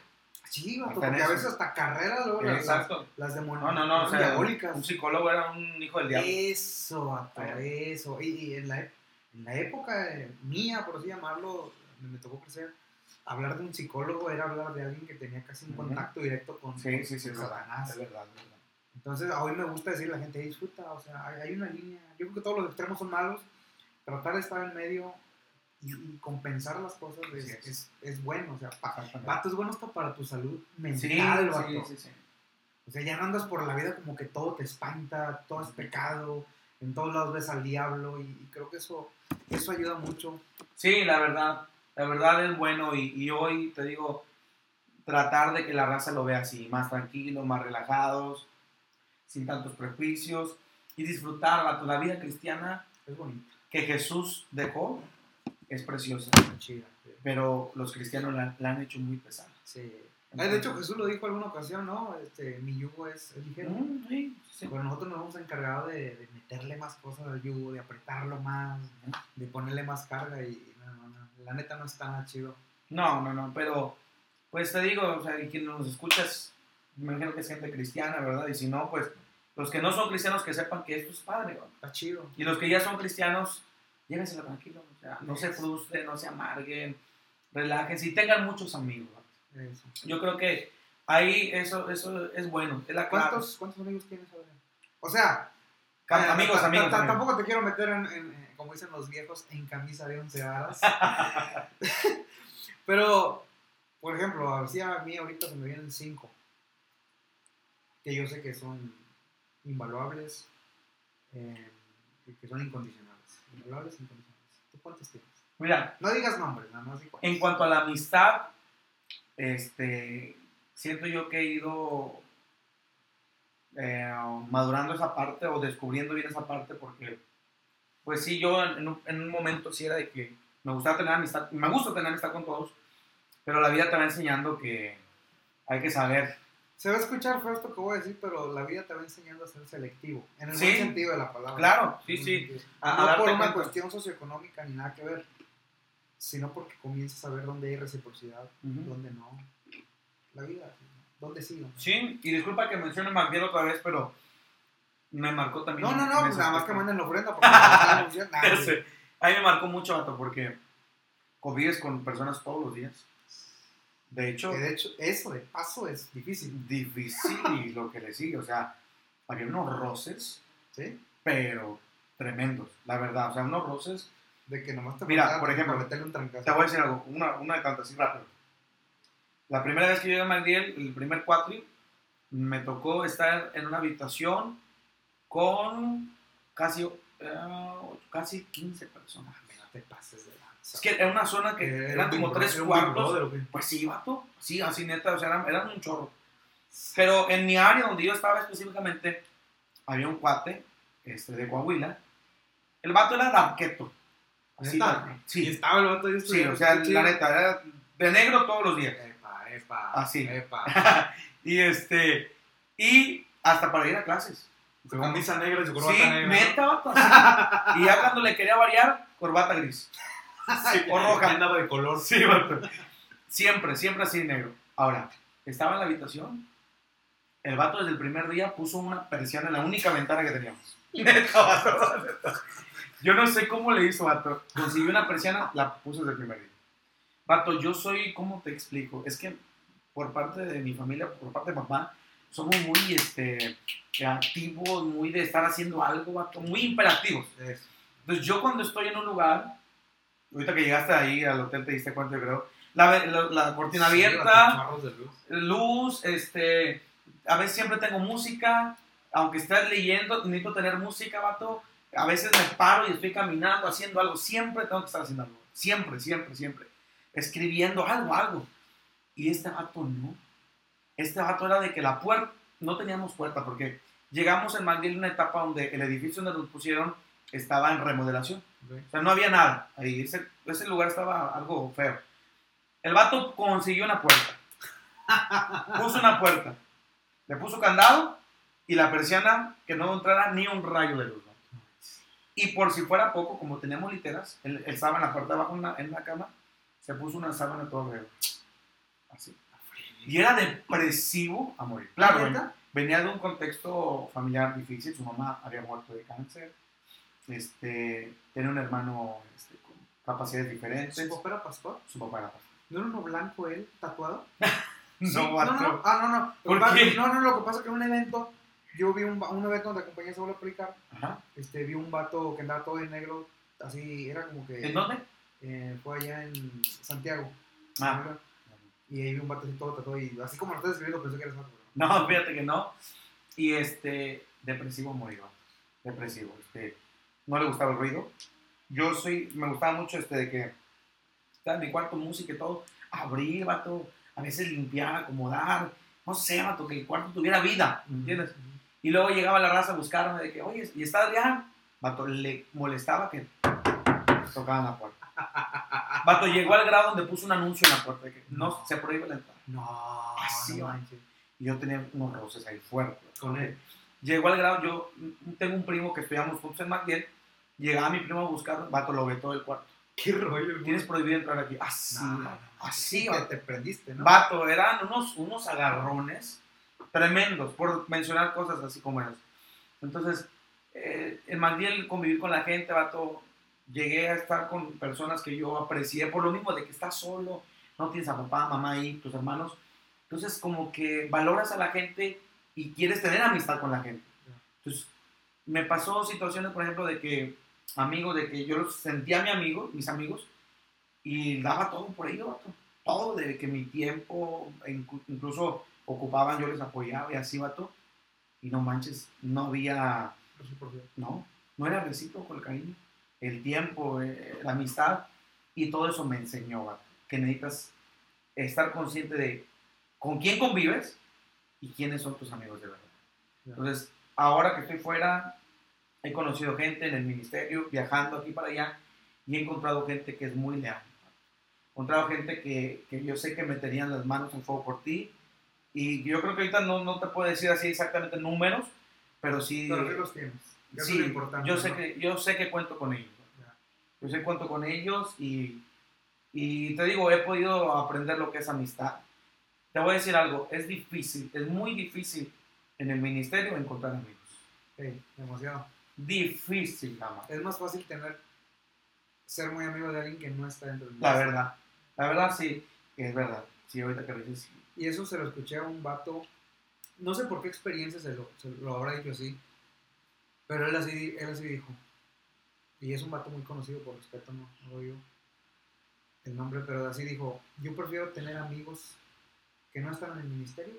Speaker 1: Sí, vato, porque a veces hasta carreras luego las, las,
Speaker 2: Exacto.
Speaker 1: las demon-
Speaker 2: No, no, no. O sea,
Speaker 1: diabólicas.
Speaker 2: un psicólogo era un hijo del diablo.
Speaker 1: Eso, vato, eso. Y, y en, la, en la época eh, mía, por así llamarlo, donde me tocó crecer, hablar de un psicólogo era hablar de alguien que tenía casi un contacto directo con,
Speaker 2: Sí, sí, sí.
Speaker 1: Satanás.
Speaker 2: Es verdad, es verdad.
Speaker 1: Entonces, hoy me gusta decir a la gente, disfruta, o sea, hay, hay una línea. Yo creo que todos los extremos son malos. Tratar de estar en medio y, y compensar las cosas es,
Speaker 2: es.
Speaker 1: es, es bueno. O sea, vato es bueno hasta para tu salud mental,
Speaker 2: Sí, sí, sí.
Speaker 1: O sea, ya no andas por la vida como que todo te espanta, todo es pecado, en todos lados ves al diablo y, y creo que eso, eso ayuda mucho.
Speaker 2: Sí, la verdad, la verdad es bueno y, y hoy te digo, tratar de que la raza lo vea así, más tranquilos, más relajados, sin tantos prejuicios y disfrutar, vato, la vida cristiana
Speaker 1: Es bonito,
Speaker 2: que Jesús dejó es preciosa,
Speaker 1: chida. sí.
Speaker 2: pero los cristianos la, la han hecho muy pesada.
Speaker 1: Sí. Ay, de hecho, Jesús lo dijo alguna ocasión, ¿no? Este, mi yugo es, es ligero.
Speaker 2: Mm, sí, sí.
Speaker 1: Pero nosotros nos hemos encargado de, de meterle más cosas al yugo, de apretarlo más, de ponerle más carga y no, no, no, la neta no está nada chido.
Speaker 2: No, no, no, pero pues te digo, o sea, y quien nos escuchas, me imagino que es gente cristiana, ¿verdad? Y si no, pues los que no son cristianos que sepan que esto es padre, ¿no?
Speaker 1: Está chido.
Speaker 2: Y los que ya son cristianos, llévenselo tranquilo, o sea, no se frustren, no se amarguen, relájense y tengan muchos amigos. ¿no?
Speaker 1: Eso.
Speaker 2: Yo creo que ahí eso, eso es bueno, es la.
Speaker 1: ¿Cuántos, ¿Cuántos amigos tienes ahora? O sea,
Speaker 2: Cam-
Speaker 1: eh,
Speaker 2: amigos, amigos,
Speaker 1: ta-
Speaker 2: amigos.
Speaker 1: Tampoco te quiero meter en, en, eh, como dicen los viejos, en camisa de once varas. Pero, por ejemplo, así a mí ahorita se me vienen cinco. Que yo sé que son invaluables, eh, que son incondicionales. Invaluables incondicionales. ¿Tú cuántos tienes?
Speaker 2: Mira,
Speaker 1: No digas nombres, nada más
Speaker 2: en cuanto a la amistad, este, siento yo que he ido eh, madurando esa parte o descubriendo bien esa parte porque, pues sí, yo en un, en un momento sí era de que me gustaba tener amistad, me gusta tener amistad con todos, pero la vida te va enseñando que hay que saber.
Speaker 1: Se va a escuchar feo esto que voy a decir, pero la vida te va enseñando a ser selectivo. En el
Speaker 2: Sí.
Speaker 1: buen sentido de la palabra.
Speaker 2: Claro, sí, sí. A- a
Speaker 1: no
Speaker 2: darte
Speaker 1: por una
Speaker 2: cuenta.
Speaker 1: cuestión socioeconómica ni nada que ver, sino porque comienzas a ver dónde hay reciprocidad,
Speaker 2: Ujú.
Speaker 1: dónde no. La vida, dónde sí. dónde.
Speaker 2: Sí, y disculpa que mencione Magdiel otra vez, pero me marcó también.
Speaker 1: No, no, no, pues nada más que manden la ofrenda. Porque no nada.
Speaker 2: A mí me marcó mucho, vato, porque convives con personas todos los días. De hecho,
Speaker 1: Que de hecho, eso de paso es difícil.
Speaker 2: difícil lo que le sigue. O sea, había unos roces,
Speaker 1: ¿Sí?
Speaker 2: pero tremendos, la verdad. O sea, unos roces.
Speaker 1: De que nomás te
Speaker 2: Mira, por ejemplo,
Speaker 1: un.
Speaker 2: Te voy a decir algo, una, una de tantas, así rápido. La primera vez que llegué a Magdiel, el primer cuatri, me tocó estar en una habitación con casi, eh, casi 15 personas.
Speaker 1: No te pases de lanza.
Speaker 2: Es que era una zona que
Speaker 1: Era
Speaker 2: eran como tres cuartos. Pues sí, vato. Sí, así neta, o sea, eran, eran un chorro. Pero en mi área donde yo estaba específicamente, había un cuate este, de Coahuila. El vato era arqueto. Así, la-
Speaker 1: Y
Speaker 2: sí,
Speaker 1: estaba el vato ahí
Speaker 2: sí, o sea, la neta, era de negro todos los días.
Speaker 1: Epa, epa.
Speaker 2: Así.
Speaker 1: Epa.
Speaker 2: Y este, y hasta para ir a clases.
Speaker 1: Su camisa negra y su corbata
Speaker 2: Sí,
Speaker 1: negra.
Speaker 2: neta, vato, así. Y ya cuando le quería variar, corbata gris.
Speaker 1: Sí,
Speaker 2: o roja.
Speaker 1: Andaba de color.
Speaker 2: Sí, vato. Siempre, siempre así negro. Ahora, estaba en la habitación. El vato desde el primer día puso una persiana en la única ventana que teníamos. Neta, vato, neta. Yo no sé cómo le hizo, vato. Consiguió una persiana, la puso desde el primer día. Vato, yo soy, ¿cómo te explico? Es que por parte de mi familia, por parte de papá, somos muy este, activos, muy de estar haciendo algo, vato, muy imperativos. Entonces yo cuando estoy en un lugar, ahorita que llegaste ahí al hotel te diste cuenta, yo creo, La, la- la cortina
Speaker 1: Sí,
Speaker 2: abierta,
Speaker 1: de luz.
Speaker 2: luz, este, a veces siempre tengo música, aunque estés leyendo, necesito tener música, vato. A veces me paro y estoy caminando, haciendo algo, siempre tengo que estar haciendo algo, siempre, siempre, siempre, escribiendo algo, algo. Y este vato no. Este vato era de que la puerta, no teníamos puerta, porque llegamos en McGill en una etapa donde el edificio donde nos pusieron estaba en remodelación. O sea, no había nada. Ahí, ese, ese lugar estaba algo feo. El vato consiguió una puerta. Puso una puerta. Le puso candado y la persiana que no entrara ni un rayo de luz. ¿no? Y por si fuera poco, como teníamos literas, él, él estaba en la puerta de abajo en la, en la cama, se puso una sábana todo alrededor. Así. Y era depresivo a morir. Claro, venía de un contexto familiar difícil. Su mamá había muerto de cáncer. Este, tenía un hermano este, con capacidades diferentes.
Speaker 1: ¿Su papá era pastor?
Speaker 2: Su papá era pastor.
Speaker 1: ¿No era uno blanco él, tatuado?
Speaker 2: No,
Speaker 1: Sí, no, no, ah, no, no.
Speaker 2: ¿Por
Speaker 1: que pasa-
Speaker 2: qué?
Speaker 1: No, no, lo que pasa es que en un evento, yo vi un, un evento donde acompañé a predicar,
Speaker 2: Ajá.
Speaker 1: este, vi un vato que andaba todo de negro, así, era como que...
Speaker 2: ¿En dónde?
Speaker 1: Eh, fue allá en Santiago.
Speaker 2: Ah.
Speaker 1: Y ahí vi un vato así todo tatuado y así como lo estás describiendo pensé que eres vato.
Speaker 2: No, fíjate que no. Y este, depresivo murió. Depresivo. Este, no le gustaba el ruido. Yo soy, me gustaba mucho este de que estaba en mi cuarto música y todo. Abrir, vato. A veces limpiar, acomodar. No sé, vato, que el cuarto tuviera vida. ¿Me entiendes? Y luego llegaba la raza a buscarme de que, oye, ¿y está Adrián? Vato, le molestaba que tocaban la puerta. Vato, llegó al grado donde puso un anuncio en la puerta de que no se prohíbe la entrada.
Speaker 1: No,
Speaker 2: Así
Speaker 1: no.
Speaker 2: Y yo tenía unos roces ahí fuertes.
Speaker 1: Con él.
Speaker 2: Llegó al grado, yo tengo un primo que estudiamos juntos en McGill. Llegaba mi primo a buscar, vato, lo ve todo el cuarto.
Speaker 1: Qué rollo.
Speaker 2: Tienes prohibido entrar aquí. Así,
Speaker 1: no, no.
Speaker 2: así,
Speaker 1: Sí,
Speaker 2: vato.
Speaker 1: te, te prendiste, ¿no?
Speaker 2: Vato, eran unos, unos agarrones tremendos, por mencionar cosas así como esas. Entonces, eh, en McGill convivir con la gente, vato, llegué a estar con personas que yo aprecié por lo mismo de que estás solo, no tienes a papá, mamá ahí, tus hermanos. Entonces, como que valoras a la gente y quieres tener amistad con la gente. Entonces, me pasó situaciones, por ejemplo, de que amigos, de que yo los sentía mi amigo, mis amigos, y daba todo por ello, vato. Todo, de que mi tiempo, inclu- incluso ocupaban, yo les apoyaba y así, vato. Y no manches, no había, no, no era recíproco el cariño, el tiempo, eh, la amistad, y todo eso me enseñó, vato, que necesitas estar consciente de con quién convives y quiénes son tus amigos de verdad. Entonces, ahora que estoy fuera, he conocido gente en el ministerio, viajando aquí para allá, y he encontrado gente que es muy leal. He encontrado gente que, que yo sé que meterían las manos en fuego por ti. Y yo creo que ahorita no, no te puedo decir así exactamente números, pero sí,
Speaker 1: Pero los tienes. Eso
Speaker 2: sí,
Speaker 1: es importante.
Speaker 2: yo, sé
Speaker 1: ¿no?
Speaker 2: que, yo sé que cuento con ellos.
Speaker 1: Ya.
Speaker 2: Yo sé que cuento con ellos y, y te digo, he podido aprender lo que es amistad. Te voy a decir algo, es difícil, es muy difícil en el ministerio encontrar amigos.
Speaker 1: Sí, demasiado.
Speaker 2: Difícil, más.
Speaker 1: Es más fácil tener, ser muy amigo de alguien que no está dentro del
Speaker 2: La verdad. La verdad sí, es verdad. Sí, ahorita que lo dices, sí.
Speaker 1: Y eso se lo escuché a un vato, no sé por qué experiencia se lo, se lo habrá dicho así, pero él así, él así dijo. Y es un vato muy conocido, por respeto no, no lo digo el nombre, pero así dijo, yo prefiero tener amigos que no están en el ministerio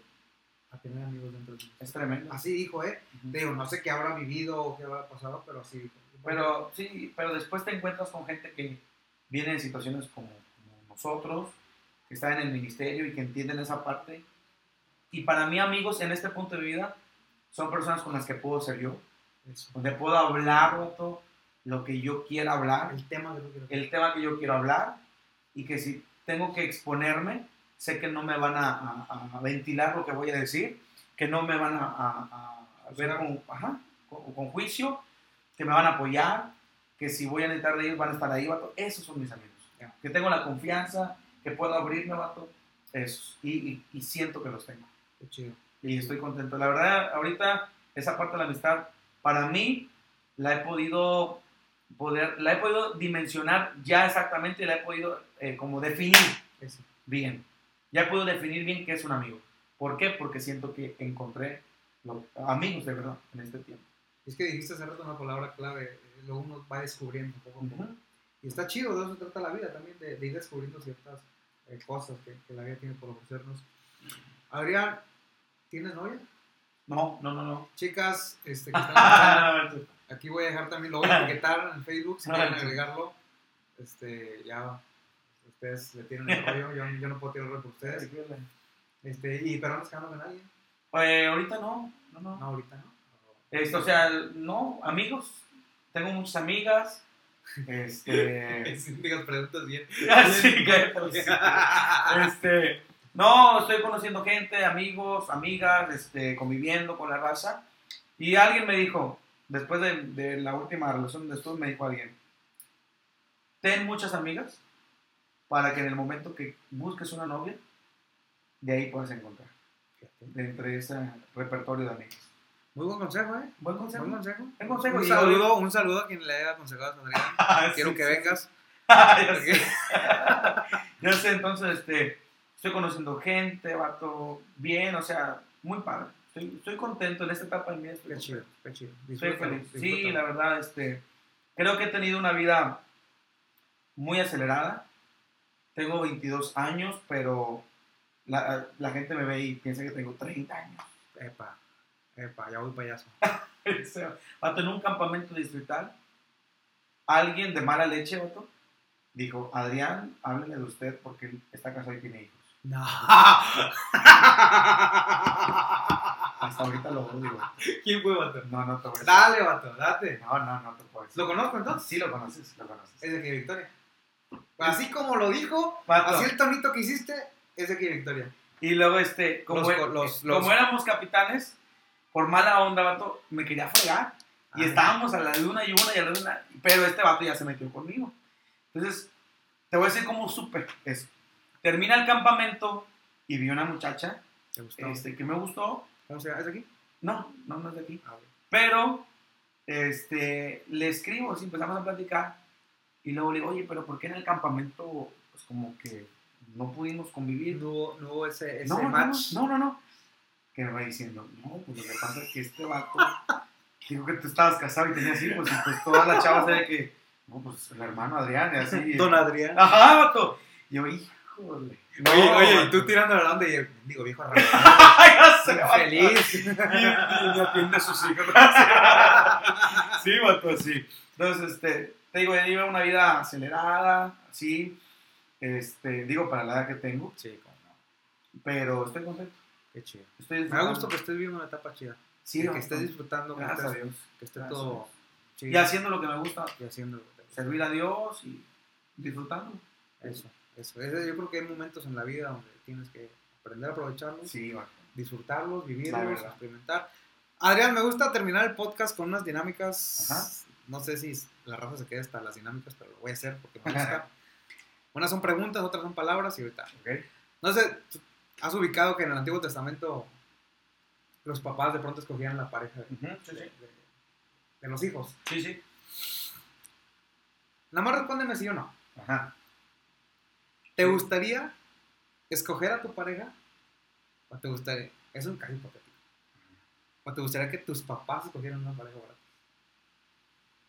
Speaker 1: a tener amigos dentro ministerio.
Speaker 2: Es tremendo.
Speaker 1: Así dijo, ¿eh?
Speaker 2: Ujú.
Speaker 1: Te digo, no sé qué habrá vivido o qué habrá pasado, pero así dijo.
Speaker 2: Pero sí, pero después te encuentras con gente que viene en situaciones como, como nosotros, que están en el ministerio y que entienden esa parte. Y para mí, amigos, en este punto de vida, son personas con las que puedo ser yo,
Speaker 1: Eso.
Speaker 2: donde puedo hablar, vato, lo que yo quiera hablar,
Speaker 1: El tema de
Speaker 2: el tema que yo quiero hablar, y que si tengo que exponerme, sé que no me van a, a- a ventilar lo que voy a decir, que no me van a, a- ver con, ajá, con, con juicio, que me van a apoyar, que si voy a necesitar de ellos van a estar ahí, vato. Esos son mis amigos.
Speaker 1: Ya.
Speaker 2: Que tengo la confianza, que puedo abrirme, vato. Esos. Y, y- y siento que los tengo.
Speaker 1: Qué chido.
Speaker 2: Y estoy contento. La verdad, ahorita esa parte de la amistad, para mí, la he podido poder, la he podido dimensionar ya exactamente, la he podido eh, como definir
Speaker 1: Eso.
Speaker 2: bien. Ya podido definir bien qué es un amigo. ¿Por qué? Porque siento que encontré lo- amigos de verdad en este tiempo.
Speaker 1: Es que dijiste hace rato una palabra clave, eh, luego uno va descubriendo poco a poco.
Speaker 2: Ujú.
Speaker 1: Y está chido, de eso se trata la vida también, de, de ir descubriendo ciertas eh, cosas que, que la vida tiene por ofrecernos. Adrián, ¿tienes novia?
Speaker 2: No, no, no, no.
Speaker 1: Chicas, este, que están aquí voy a dejar también, lo voy a etiquetar en Facebook si quieren agregarlo. Este, ya ustedes le tienen el rollo, yo, yo no puedo tirar el rollo por ustedes. Este, y pero no nos quedamos con nadie.
Speaker 2: Eh, ahorita no, no, no.
Speaker 1: No, ahorita no.
Speaker 2: Esto, o sea, no, amigos. Tengo muchas amigas. Este.
Speaker 1: Si digas preguntas bien.
Speaker 2: Sí, cállate, sí. este, no, estoy conociendo gente, amigos, amigas, este, conviviendo con la raza. Y alguien me dijo, después de, de la última relación donde estuve, me dijo alguien, ten muchas amigas para que en el momento que busques una novia, de ahí puedas encontrar, de entre ese repertorio de amigos.
Speaker 1: Muy buen consejo, ¿eh?
Speaker 2: Buen consejo.
Speaker 1: Buen consejo.
Speaker 2: Buen consejo.
Speaker 1: Un saludo, un saludo a quien le haya aconsejado a Adrián.
Speaker 2: Ah,
Speaker 1: Quiero
Speaker 2: sí,
Speaker 1: que
Speaker 2: sí,
Speaker 1: vengas.
Speaker 2: ya, sé. Ya sé, entonces, este, estoy conociendo gente, vato, bien, o sea, muy padre. Estoy, estoy contento en esta etapa de mi vida.
Speaker 1: Qué chido, qué chido.
Speaker 2: estoy feliz. Sí, la verdad, este, creo que he tenido una vida muy acelerada. Tengo 22 años, pero la, la gente me ve y piensa que tengo 30 años.
Speaker 1: Epa, epa, ya voy payaso.
Speaker 2: Vato, en un campamento distrital, alguien de mala leche, vato, dijo, Adrián, háblele de usted porque está casado y tiene hijos.
Speaker 1: No.
Speaker 2: Hasta ahorita lo odio.
Speaker 1: ¿Quién fue, vato?
Speaker 2: No, no te voy a decir.
Speaker 1: Dale, vato, date.
Speaker 2: No, no, no te puedo decir.
Speaker 1: ¿Lo conozco entonces?
Speaker 2: Sí lo conoces, lo conoces.
Speaker 1: Es de aquí Victoria. Así como lo dijo, así el tonito que hiciste, es de aquí Victoria.
Speaker 2: Y luego, este, como,
Speaker 1: Los
Speaker 2: e-
Speaker 1: co- los-
Speaker 2: como
Speaker 1: los-
Speaker 2: éramos capitanes, por mala onda, vato, me quería fregar. Y
Speaker 1: Ah.
Speaker 2: estábamos a la de una y una y a la de una. Pero este vato ya se metió conmigo. Entonces, te voy a decir cómo supe eso. Termina el campamento y vi una muchacha
Speaker 1: ¿Te gustó?
Speaker 2: este, que me gustó.
Speaker 1: ¿Cómo se llama? ¿Es de aquí?
Speaker 2: No, no, no es de aquí.
Speaker 1: Ah.
Speaker 2: Pero, este, le escribo, empezamos a platicar. Y luego le digo, oye, pero ¿por qué en el campamento, pues como que no pudimos convivir?
Speaker 1: No hubo, no hubo ese, ese
Speaker 2: No, no,
Speaker 1: match.
Speaker 2: no, no, no. Que me va diciendo, no, pues lo que pasa es que este vato, dijo que tú estabas casado y tenías hijos, y pues todas las chavas de que, no, pues el hermano Adrián, y así.
Speaker 1: Don Adrián.
Speaker 2: Ajá, vato. Y yo, híjole. No,
Speaker 1: oye, oye, y tú tirando la onda y yo, digo, viejo raro.
Speaker 2: Ay, ya sé,
Speaker 1: Soy
Speaker 2: vato.
Speaker 1: feliz.
Speaker 2: Y, y atiende a sus hijos. sí, vato, sí. Entonces, este, te digo, yo iba una vida acelerada, así, este, digo, para la edad que tengo,
Speaker 1: Sí, cómo no.
Speaker 2: pero estoy contento.
Speaker 1: Qué chido.
Speaker 2: Estoy
Speaker 1: Me da gusto que estés viviendo una etapa chida.
Speaker 2: Sí,
Speaker 1: que estés disfrutando,
Speaker 2: Gracias a Dios.
Speaker 1: que esté
Speaker 2: Gracias
Speaker 1: todo chido.
Speaker 2: Y haciendo lo que me gusta,
Speaker 1: y haciendo lo que te gusta.
Speaker 2: servir a Dios y disfrutando.
Speaker 1: Eso, eso. Yo creo que hay momentos en la vida donde tienes que aprender a aprovecharlos,
Speaker 2: Sí,
Speaker 1: disfrutarlos, vivirlos, experimentar. Adrián, me gusta terminar el podcast con unas dinámicas.
Speaker 2: Ajá.
Speaker 1: No sé si la raza se queda hasta las dinámicas, pero lo voy a hacer porque me gusta. Unas son preguntas, otras son palabras y ahorita.
Speaker 2: ¿Ok?
Speaker 1: No sé, ¿tú ¿has ubicado que en el Antiguo Testamento los papás de pronto escogían la pareja de,
Speaker 2: Ujú, sí,
Speaker 1: de-
Speaker 2: sí.
Speaker 1: de- de los hijos?
Speaker 2: Sí, sí.
Speaker 1: Nada más respóndeme sí o no.
Speaker 2: Ajá.
Speaker 1: ¿Te gustaría escoger a tu pareja? ¿O te gustaría? Es un caso hipotético. ¿O te gustaría que tus papás escogieran una pareja para?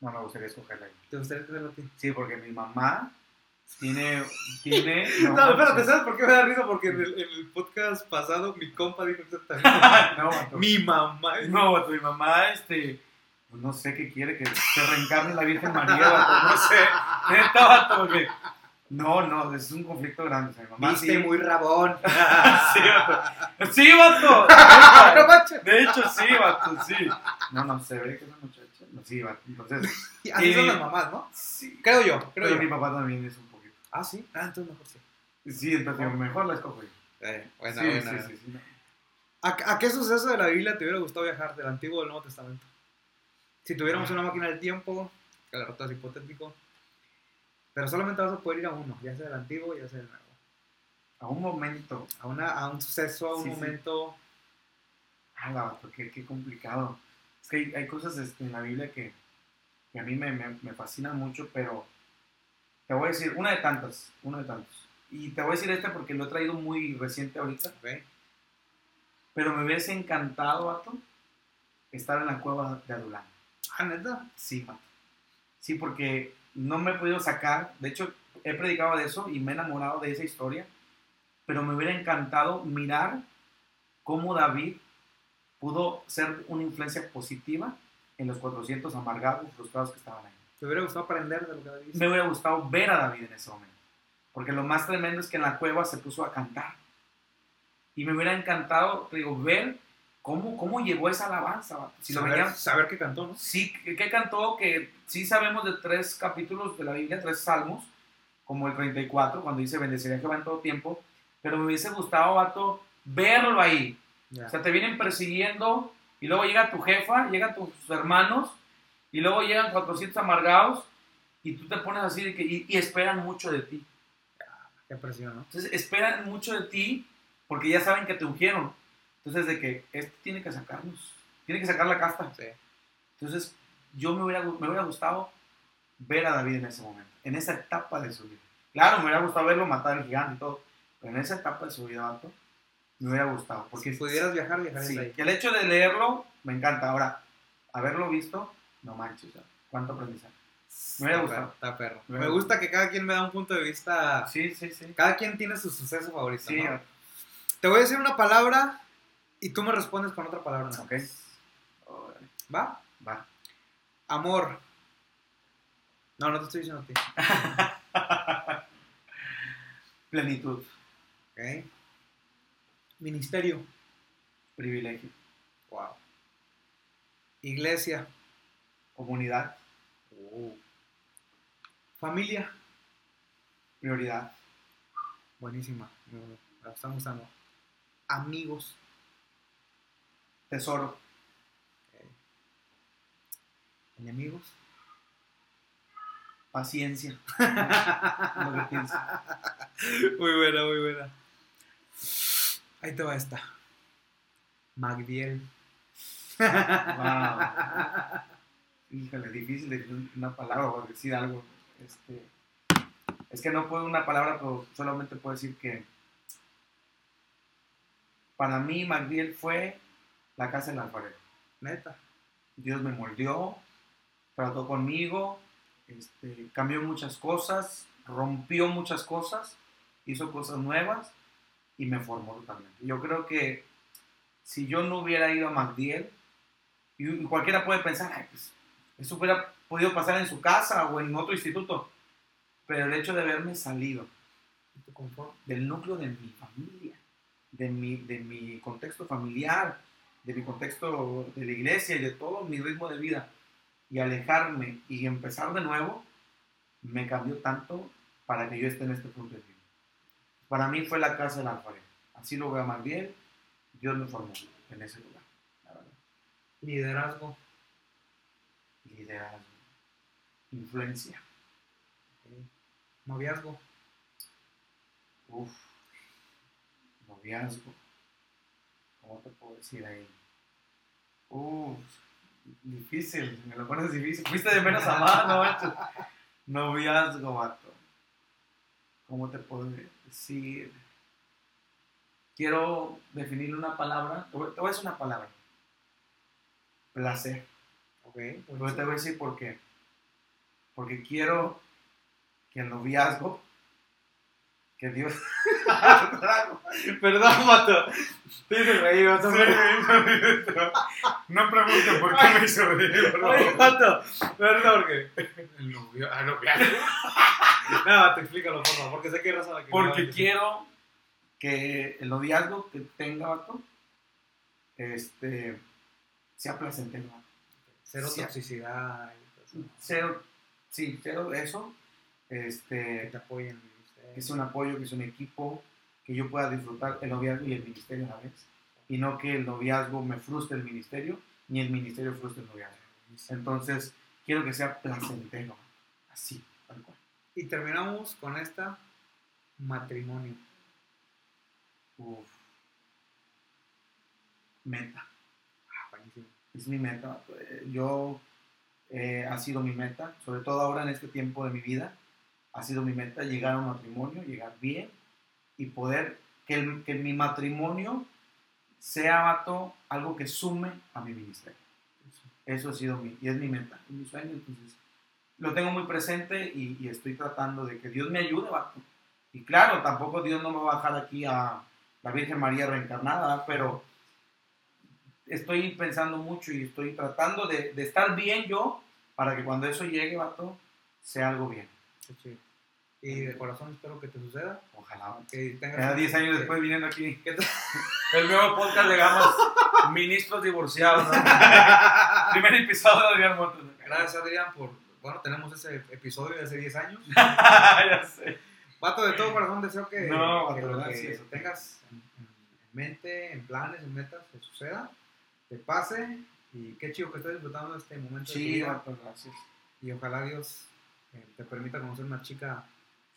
Speaker 2: No me gustaría escogerla. ahí.
Speaker 1: ¿Te gustaría escogerla a ti?
Speaker 2: Sí, porque mi mamá tiene. tiene
Speaker 1: No, espérate. ¿sabes por qué me da risa? Porque en el, en el podcast pasado mi compa dijo exactamente.
Speaker 2: no, vato.
Speaker 1: mi mamá.
Speaker 2: No, vato, mi mamá, este. pues no sé qué quiere, que se reencarne la Virgen María, vato, no sé. Neta, vato, porque. No, no, es un conflicto grande. o sea, mi mamá
Speaker 1: Viste
Speaker 2: sí.
Speaker 1: muy rabón.
Speaker 2: sí, vato. Sí, vato. De hecho, sí, vato, sí. No, no, se ve que es una muchacha. Sí, vato. Entonces,
Speaker 1: Y Así son las mamás, ¿no?
Speaker 2: sí.
Speaker 1: Creo yo, creo
Speaker 2: Pero
Speaker 1: yo.
Speaker 2: mi papá también es un poquito.
Speaker 1: Ah, sí. Ah, entonces mejor sí.
Speaker 2: Sí, entonces mejor la escojo yo.
Speaker 1: Eh, buena,
Speaker 2: sí,
Speaker 1: buena.
Speaker 2: sí, sí, sí, no.
Speaker 1: ¿A, a qué suceso de la Biblia te hubiera gustado viajar, del Antiguo o del Nuevo Testamento? Si tuviéramos una máquina del tiempo, que la rota es hipotético, pero solamente vas a poder ir a uno, ya sea del Antiguo, ya sea del Nuevo.
Speaker 2: A un momento.
Speaker 1: A, una, a un suceso, a un
Speaker 2: Sí, sí.
Speaker 1: momento.
Speaker 2: Ah, la vato, qué, qué complicado. Es que hay, hay cosas este, en la Biblia que, que a mí me, me, me fascinan mucho, pero te voy a decir, una de tantas, una de tantos. Y te voy a decir esta porque lo he traído muy reciente ahorita, pero me hubiese encantado, vato, estar en la cueva de Adulán.
Speaker 1: Ah, neta.
Speaker 2: Sí, vato. Sí, porque no me he podido sacar, de hecho, he predicado de eso y me he enamorado de esa historia pero me hubiera encantado mirar cómo David pudo ser una influencia positiva en los 400 amargados, frustrados que estaban ahí.
Speaker 1: ¿Te hubiera gustado aprender de lo que David hizo?
Speaker 2: Me hubiera gustado ver a David en ese momento, porque lo más tremendo es que en la cueva se puso a cantar. Y me hubiera encantado, te digo, ver cómo, cómo llegó esa alabanza. Si lo
Speaker 1: saber,
Speaker 2: veíamos,
Speaker 1: saber qué cantó, ¿no?
Speaker 2: sí, que cantó, que sí sabemos de tres capítulos de la Biblia, tres salmos, como el 34, cuando dice, bendeciré a Jehová en todo tiempo, pero me hubiese gustado, vato, verlo ahí.
Speaker 1: Ya.
Speaker 2: O sea, te vienen persiguiendo y luego llega tu jefa, llegan tus hermanos y luego llegan 400 amargados y tú te pones así de que, y, y esperan mucho de ti.
Speaker 1: Qué presión, ¿no?
Speaker 2: Entonces esperan mucho de ti porque ya saben que te ungieron. Entonces de que este tiene que sacarnos, tiene que sacar la casta.
Speaker 1: Sí.
Speaker 2: Entonces yo me hubiera, me hubiera gustado ver a David en ese momento, en esa etapa de su vida. Claro, me hubiera gustado verlo matar al gigante y todo, pero en esa etapa de su vida, vato, me hubiera gustado. Porque
Speaker 1: Si pudieras viajar, viajarías
Speaker 2: Sí,
Speaker 1: ahí.
Speaker 2: que el hecho de leerlo me encanta. Ahora, haberlo visto, no manches. ¿cuánto aprendizaje? Me hubiera gustado.
Speaker 1: perro, Está perro.
Speaker 2: Me
Speaker 1: gusta que cada quien me da un punto de vista.
Speaker 2: Sí, sí, sí.
Speaker 1: Cada quien tiene su suceso favorito.
Speaker 2: Sí,
Speaker 1: ¿no? Te voy a decir una palabra y tú me respondes con otra palabra. nada
Speaker 2: ok.
Speaker 1: ¿Va?
Speaker 2: Va.
Speaker 1: Amor. No, no te estoy diciendo a ti.
Speaker 2: Plenitud,
Speaker 1: Ok. Ministerio.
Speaker 2: privilegio,
Speaker 1: Wow. Iglesia.
Speaker 2: comunidad,
Speaker 1: Familia.
Speaker 2: prioridad,
Speaker 1: Buenísima. Me está gustando. Amigos.
Speaker 2: tesoro,
Speaker 1: Ok. Enemigos.
Speaker 2: paciencia.
Speaker 1: Muy buena, muy buena. Ahí te va esta. Magdiel.
Speaker 2: Wow. Híjole, difícil decir una palabra o decir algo. Este, es que no puedo una palabra, pero solamente puedo decir que para mí Magdiel fue la casa del alfarero.
Speaker 1: Neta.
Speaker 2: Dios me moldeó, trató conmigo, este, cambió muchas cosas, rompió muchas cosas, hizo cosas nuevas y me formó totalmente. Yo creo que si yo no hubiera ido a Magdiel, y, cualquiera puede pensar, "Ay, pues, eso hubiera podido pasar en su casa o en otro instituto, pero el hecho de haberme salido del núcleo de mi familia, de mi, de mi contexto familiar, de mi contexto de la iglesia y de todo mi ritmo de vida, y alejarme y empezar de nuevo, me cambió tanto para que yo esté en este punto de vida. Para mí fue la casa del alfarero. Así lo veo más bien. Dios me formó en ese lugar, la verdad.
Speaker 1: Liderazgo.
Speaker 2: Liderazgo, influencia.
Speaker 1: Noviazgo.
Speaker 2: Uf, noviazgo. ¿Cómo te puedo decir ahí? Uf, difícil, me lo pones difícil. Fuiste de menos a más, no. Noviazgo, vato. ¿Cómo te puedo decir? Quiero definirle una palabra. Te voy, te voy a decir una palabra. Placer.
Speaker 1: Ok.
Speaker 2: Pero te voy a decir por qué. Porque quiero que el noviazgo, que Dios.
Speaker 1: Perdón, Mato.
Speaker 2: No pregunten por qué me hizo reír.
Speaker 1: Oye, Mato. Perdón, porque.
Speaker 2: El novio, ah, no,
Speaker 1: No, te explícalo, por favor, porque sé que hay razón aquí.
Speaker 2: Porque
Speaker 1: No,
Speaker 2: quiero que el noviazgo que tenga vato, este, sea placentero. vato.
Speaker 1: Cero toxicidad.
Speaker 2: Cero, sí, cero eso.
Speaker 1: Que
Speaker 2: Este,
Speaker 1: te apoyen.
Speaker 2: que sea un apoyo, que sea un equipo, que yo pueda disfrutar el noviazgo y el ministerio a la vez. Y no que el noviazgo me frustre el ministerio, ni el ministerio frustre el noviazgo. Entonces, quiero que sea placentero. Así, tal cual.
Speaker 1: Y terminamos con esta matrimonio.
Speaker 2: Uf. Meta.
Speaker 1: Ah, buenísimo.
Speaker 2: Es mi meta. Yo, eh, ha sido mi meta, sobre todo ahora en este tiempo de mi vida, ha sido mi meta llegar a un matrimonio, llegar bien y poder que, que mi matrimonio sea algo que sume a mi ministerio. Eso ha sido mi, y es mi meta, mi sueño, entonces lo tengo muy presente y, estoy tratando de que Dios me ayude, vato, Y claro, tampoco Dios no me va a bajar aquí a la Virgen María reencarnada, pero estoy pensando mucho y estoy tratando de, estar bien yo para que cuando eso llegue, vato, sea algo bien.
Speaker 1: Chido. Y de corazón espero que te suceda.
Speaker 2: Ojalá.
Speaker 1: Que tengas.
Speaker 2: Ya 10 años
Speaker 1: que-
Speaker 2: después viniendo aquí.
Speaker 1: que te-
Speaker 2: El nuevo podcast de Gamas, Ministros Divorciados. ¿no? Primer episodio de Adrián Montes.
Speaker 1: Gracias, Adrián, por. Bueno, tenemos ese episodio de hace 10 años.
Speaker 2: ya sé.
Speaker 1: Vato, de todo corazón deseo que,
Speaker 2: No,
Speaker 1: que
Speaker 2: vato,
Speaker 1: lo que tengas en, en mente, en planes, en metas, te suceda, te pase. Y qué chido que estés disfrutando de este momento de tu
Speaker 2: Sí,
Speaker 1: vida.
Speaker 2: vato, gracias.
Speaker 1: Y ojalá Dios eh, te permita conocer una chica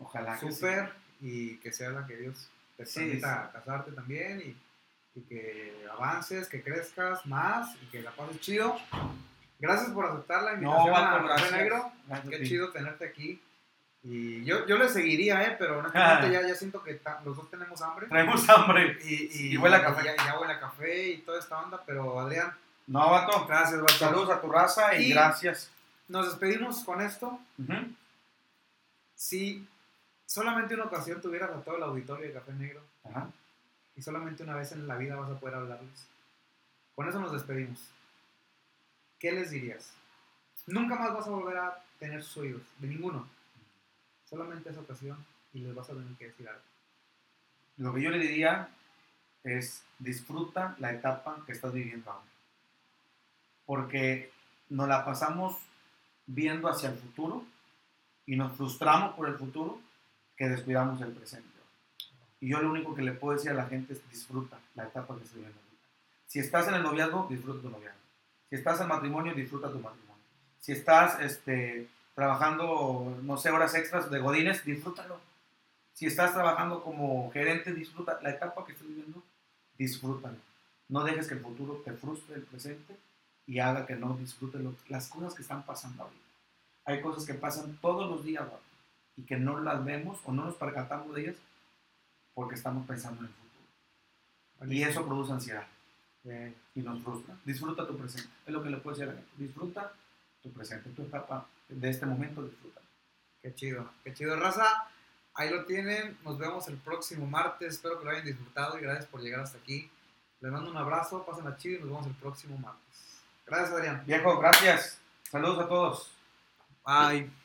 Speaker 2: Ojalá que sí.
Speaker 1: súper y que sea la que Dios te
Speaker 2: Sí,
Speaker 1: permita casarte también y, y que avances, que crezcas más y que la pases chido. Gracias por aceptar la
Speaker 2: No,
Speaker 1: invitación
Speaker 2: vato,
Speaker 1: a Café. Negro.
Speaker 2: Gracias
Speaker 1: Qué chido tenerte aquí. Y yo, yo le seguiría, ¿eh? pero honestamente
Speaker 2: Ah.
Speaker 1: ya, ya siento que los dos tenemos hambre.
Speaker 2: Traemos hambre.
Speaker 1: Y,
Speaker 2: Y huele a café.
Speaker 1: Ya, ya huele a café y toda esta onda, pero Adrián,
Speaker 2: No, vato.
Speaker 1: gracias, vato.
Speaker 2: Saludos a tu raza y,
Speaker 1: Y-
Speaker 2: gracias.
Speaker 1: Nos despedimos con esto. Si solamente una ocasión tuvieras a todo el auditorio de Café Negro
Speaker 2: Ajá.
Speaker 1: y solamente una vez en la vida vas a poder hablarles, con eso nos despedimos. ¿Qué les dirías? Nunca más vas a volver a tener sus oídos, de ninguno. Solamente esa ocasión y les vas a tener que decir algo.
Speaker 2: Lo que yo le diría es disfruta la etapa que estás viviendo ahora. Porque nos la pasamos viendo hacia el futuro y nos frustramos por el futuro que descuidamos el presente. Y yo lo único que le puedo decir a la gente es disfruta la etapa que estás viviendo ahorita. Si estás en el noviazgo, disfruta tu noviazgo. Si estás en matrimonio, disfruta tu matrimonio. Si estás este, trabajando, no sé, horas extras de godines, disfrútalo. Si estás trabajando como gerente, disfruta la etapa que estás viviendo, disfrútalo. No dejes que el futuro te frustre el presente y haga que no disfrutes las cosas que están pasando ahorita. Hay cosas que pasan todos los días y que no las vemos o no nos percatamos de ellas porque estamos pensando en el futuro. Y eso produce ansiedad
Speaker 1: Bien.
Speaker 2: y nos frustra. Disfruta tu presente. Es lo que le puedo decir a la gente. Disfruta tu presente, tu etapa de este momento, disfruta.
Speaker 1: Qué chido, qué chido, raza. Ahí lo tienen. Nos vemos el próximo martes. Espero que lo hayan disfrutado y gracias por llegar hasta aquí. Les mando un abrazo, pasen a chido y nos vemos el próximo martes. Gracias, Adrián.
Speaker 2: Viejo, gracias. Saludos a todos.
Speaker 1: Bye.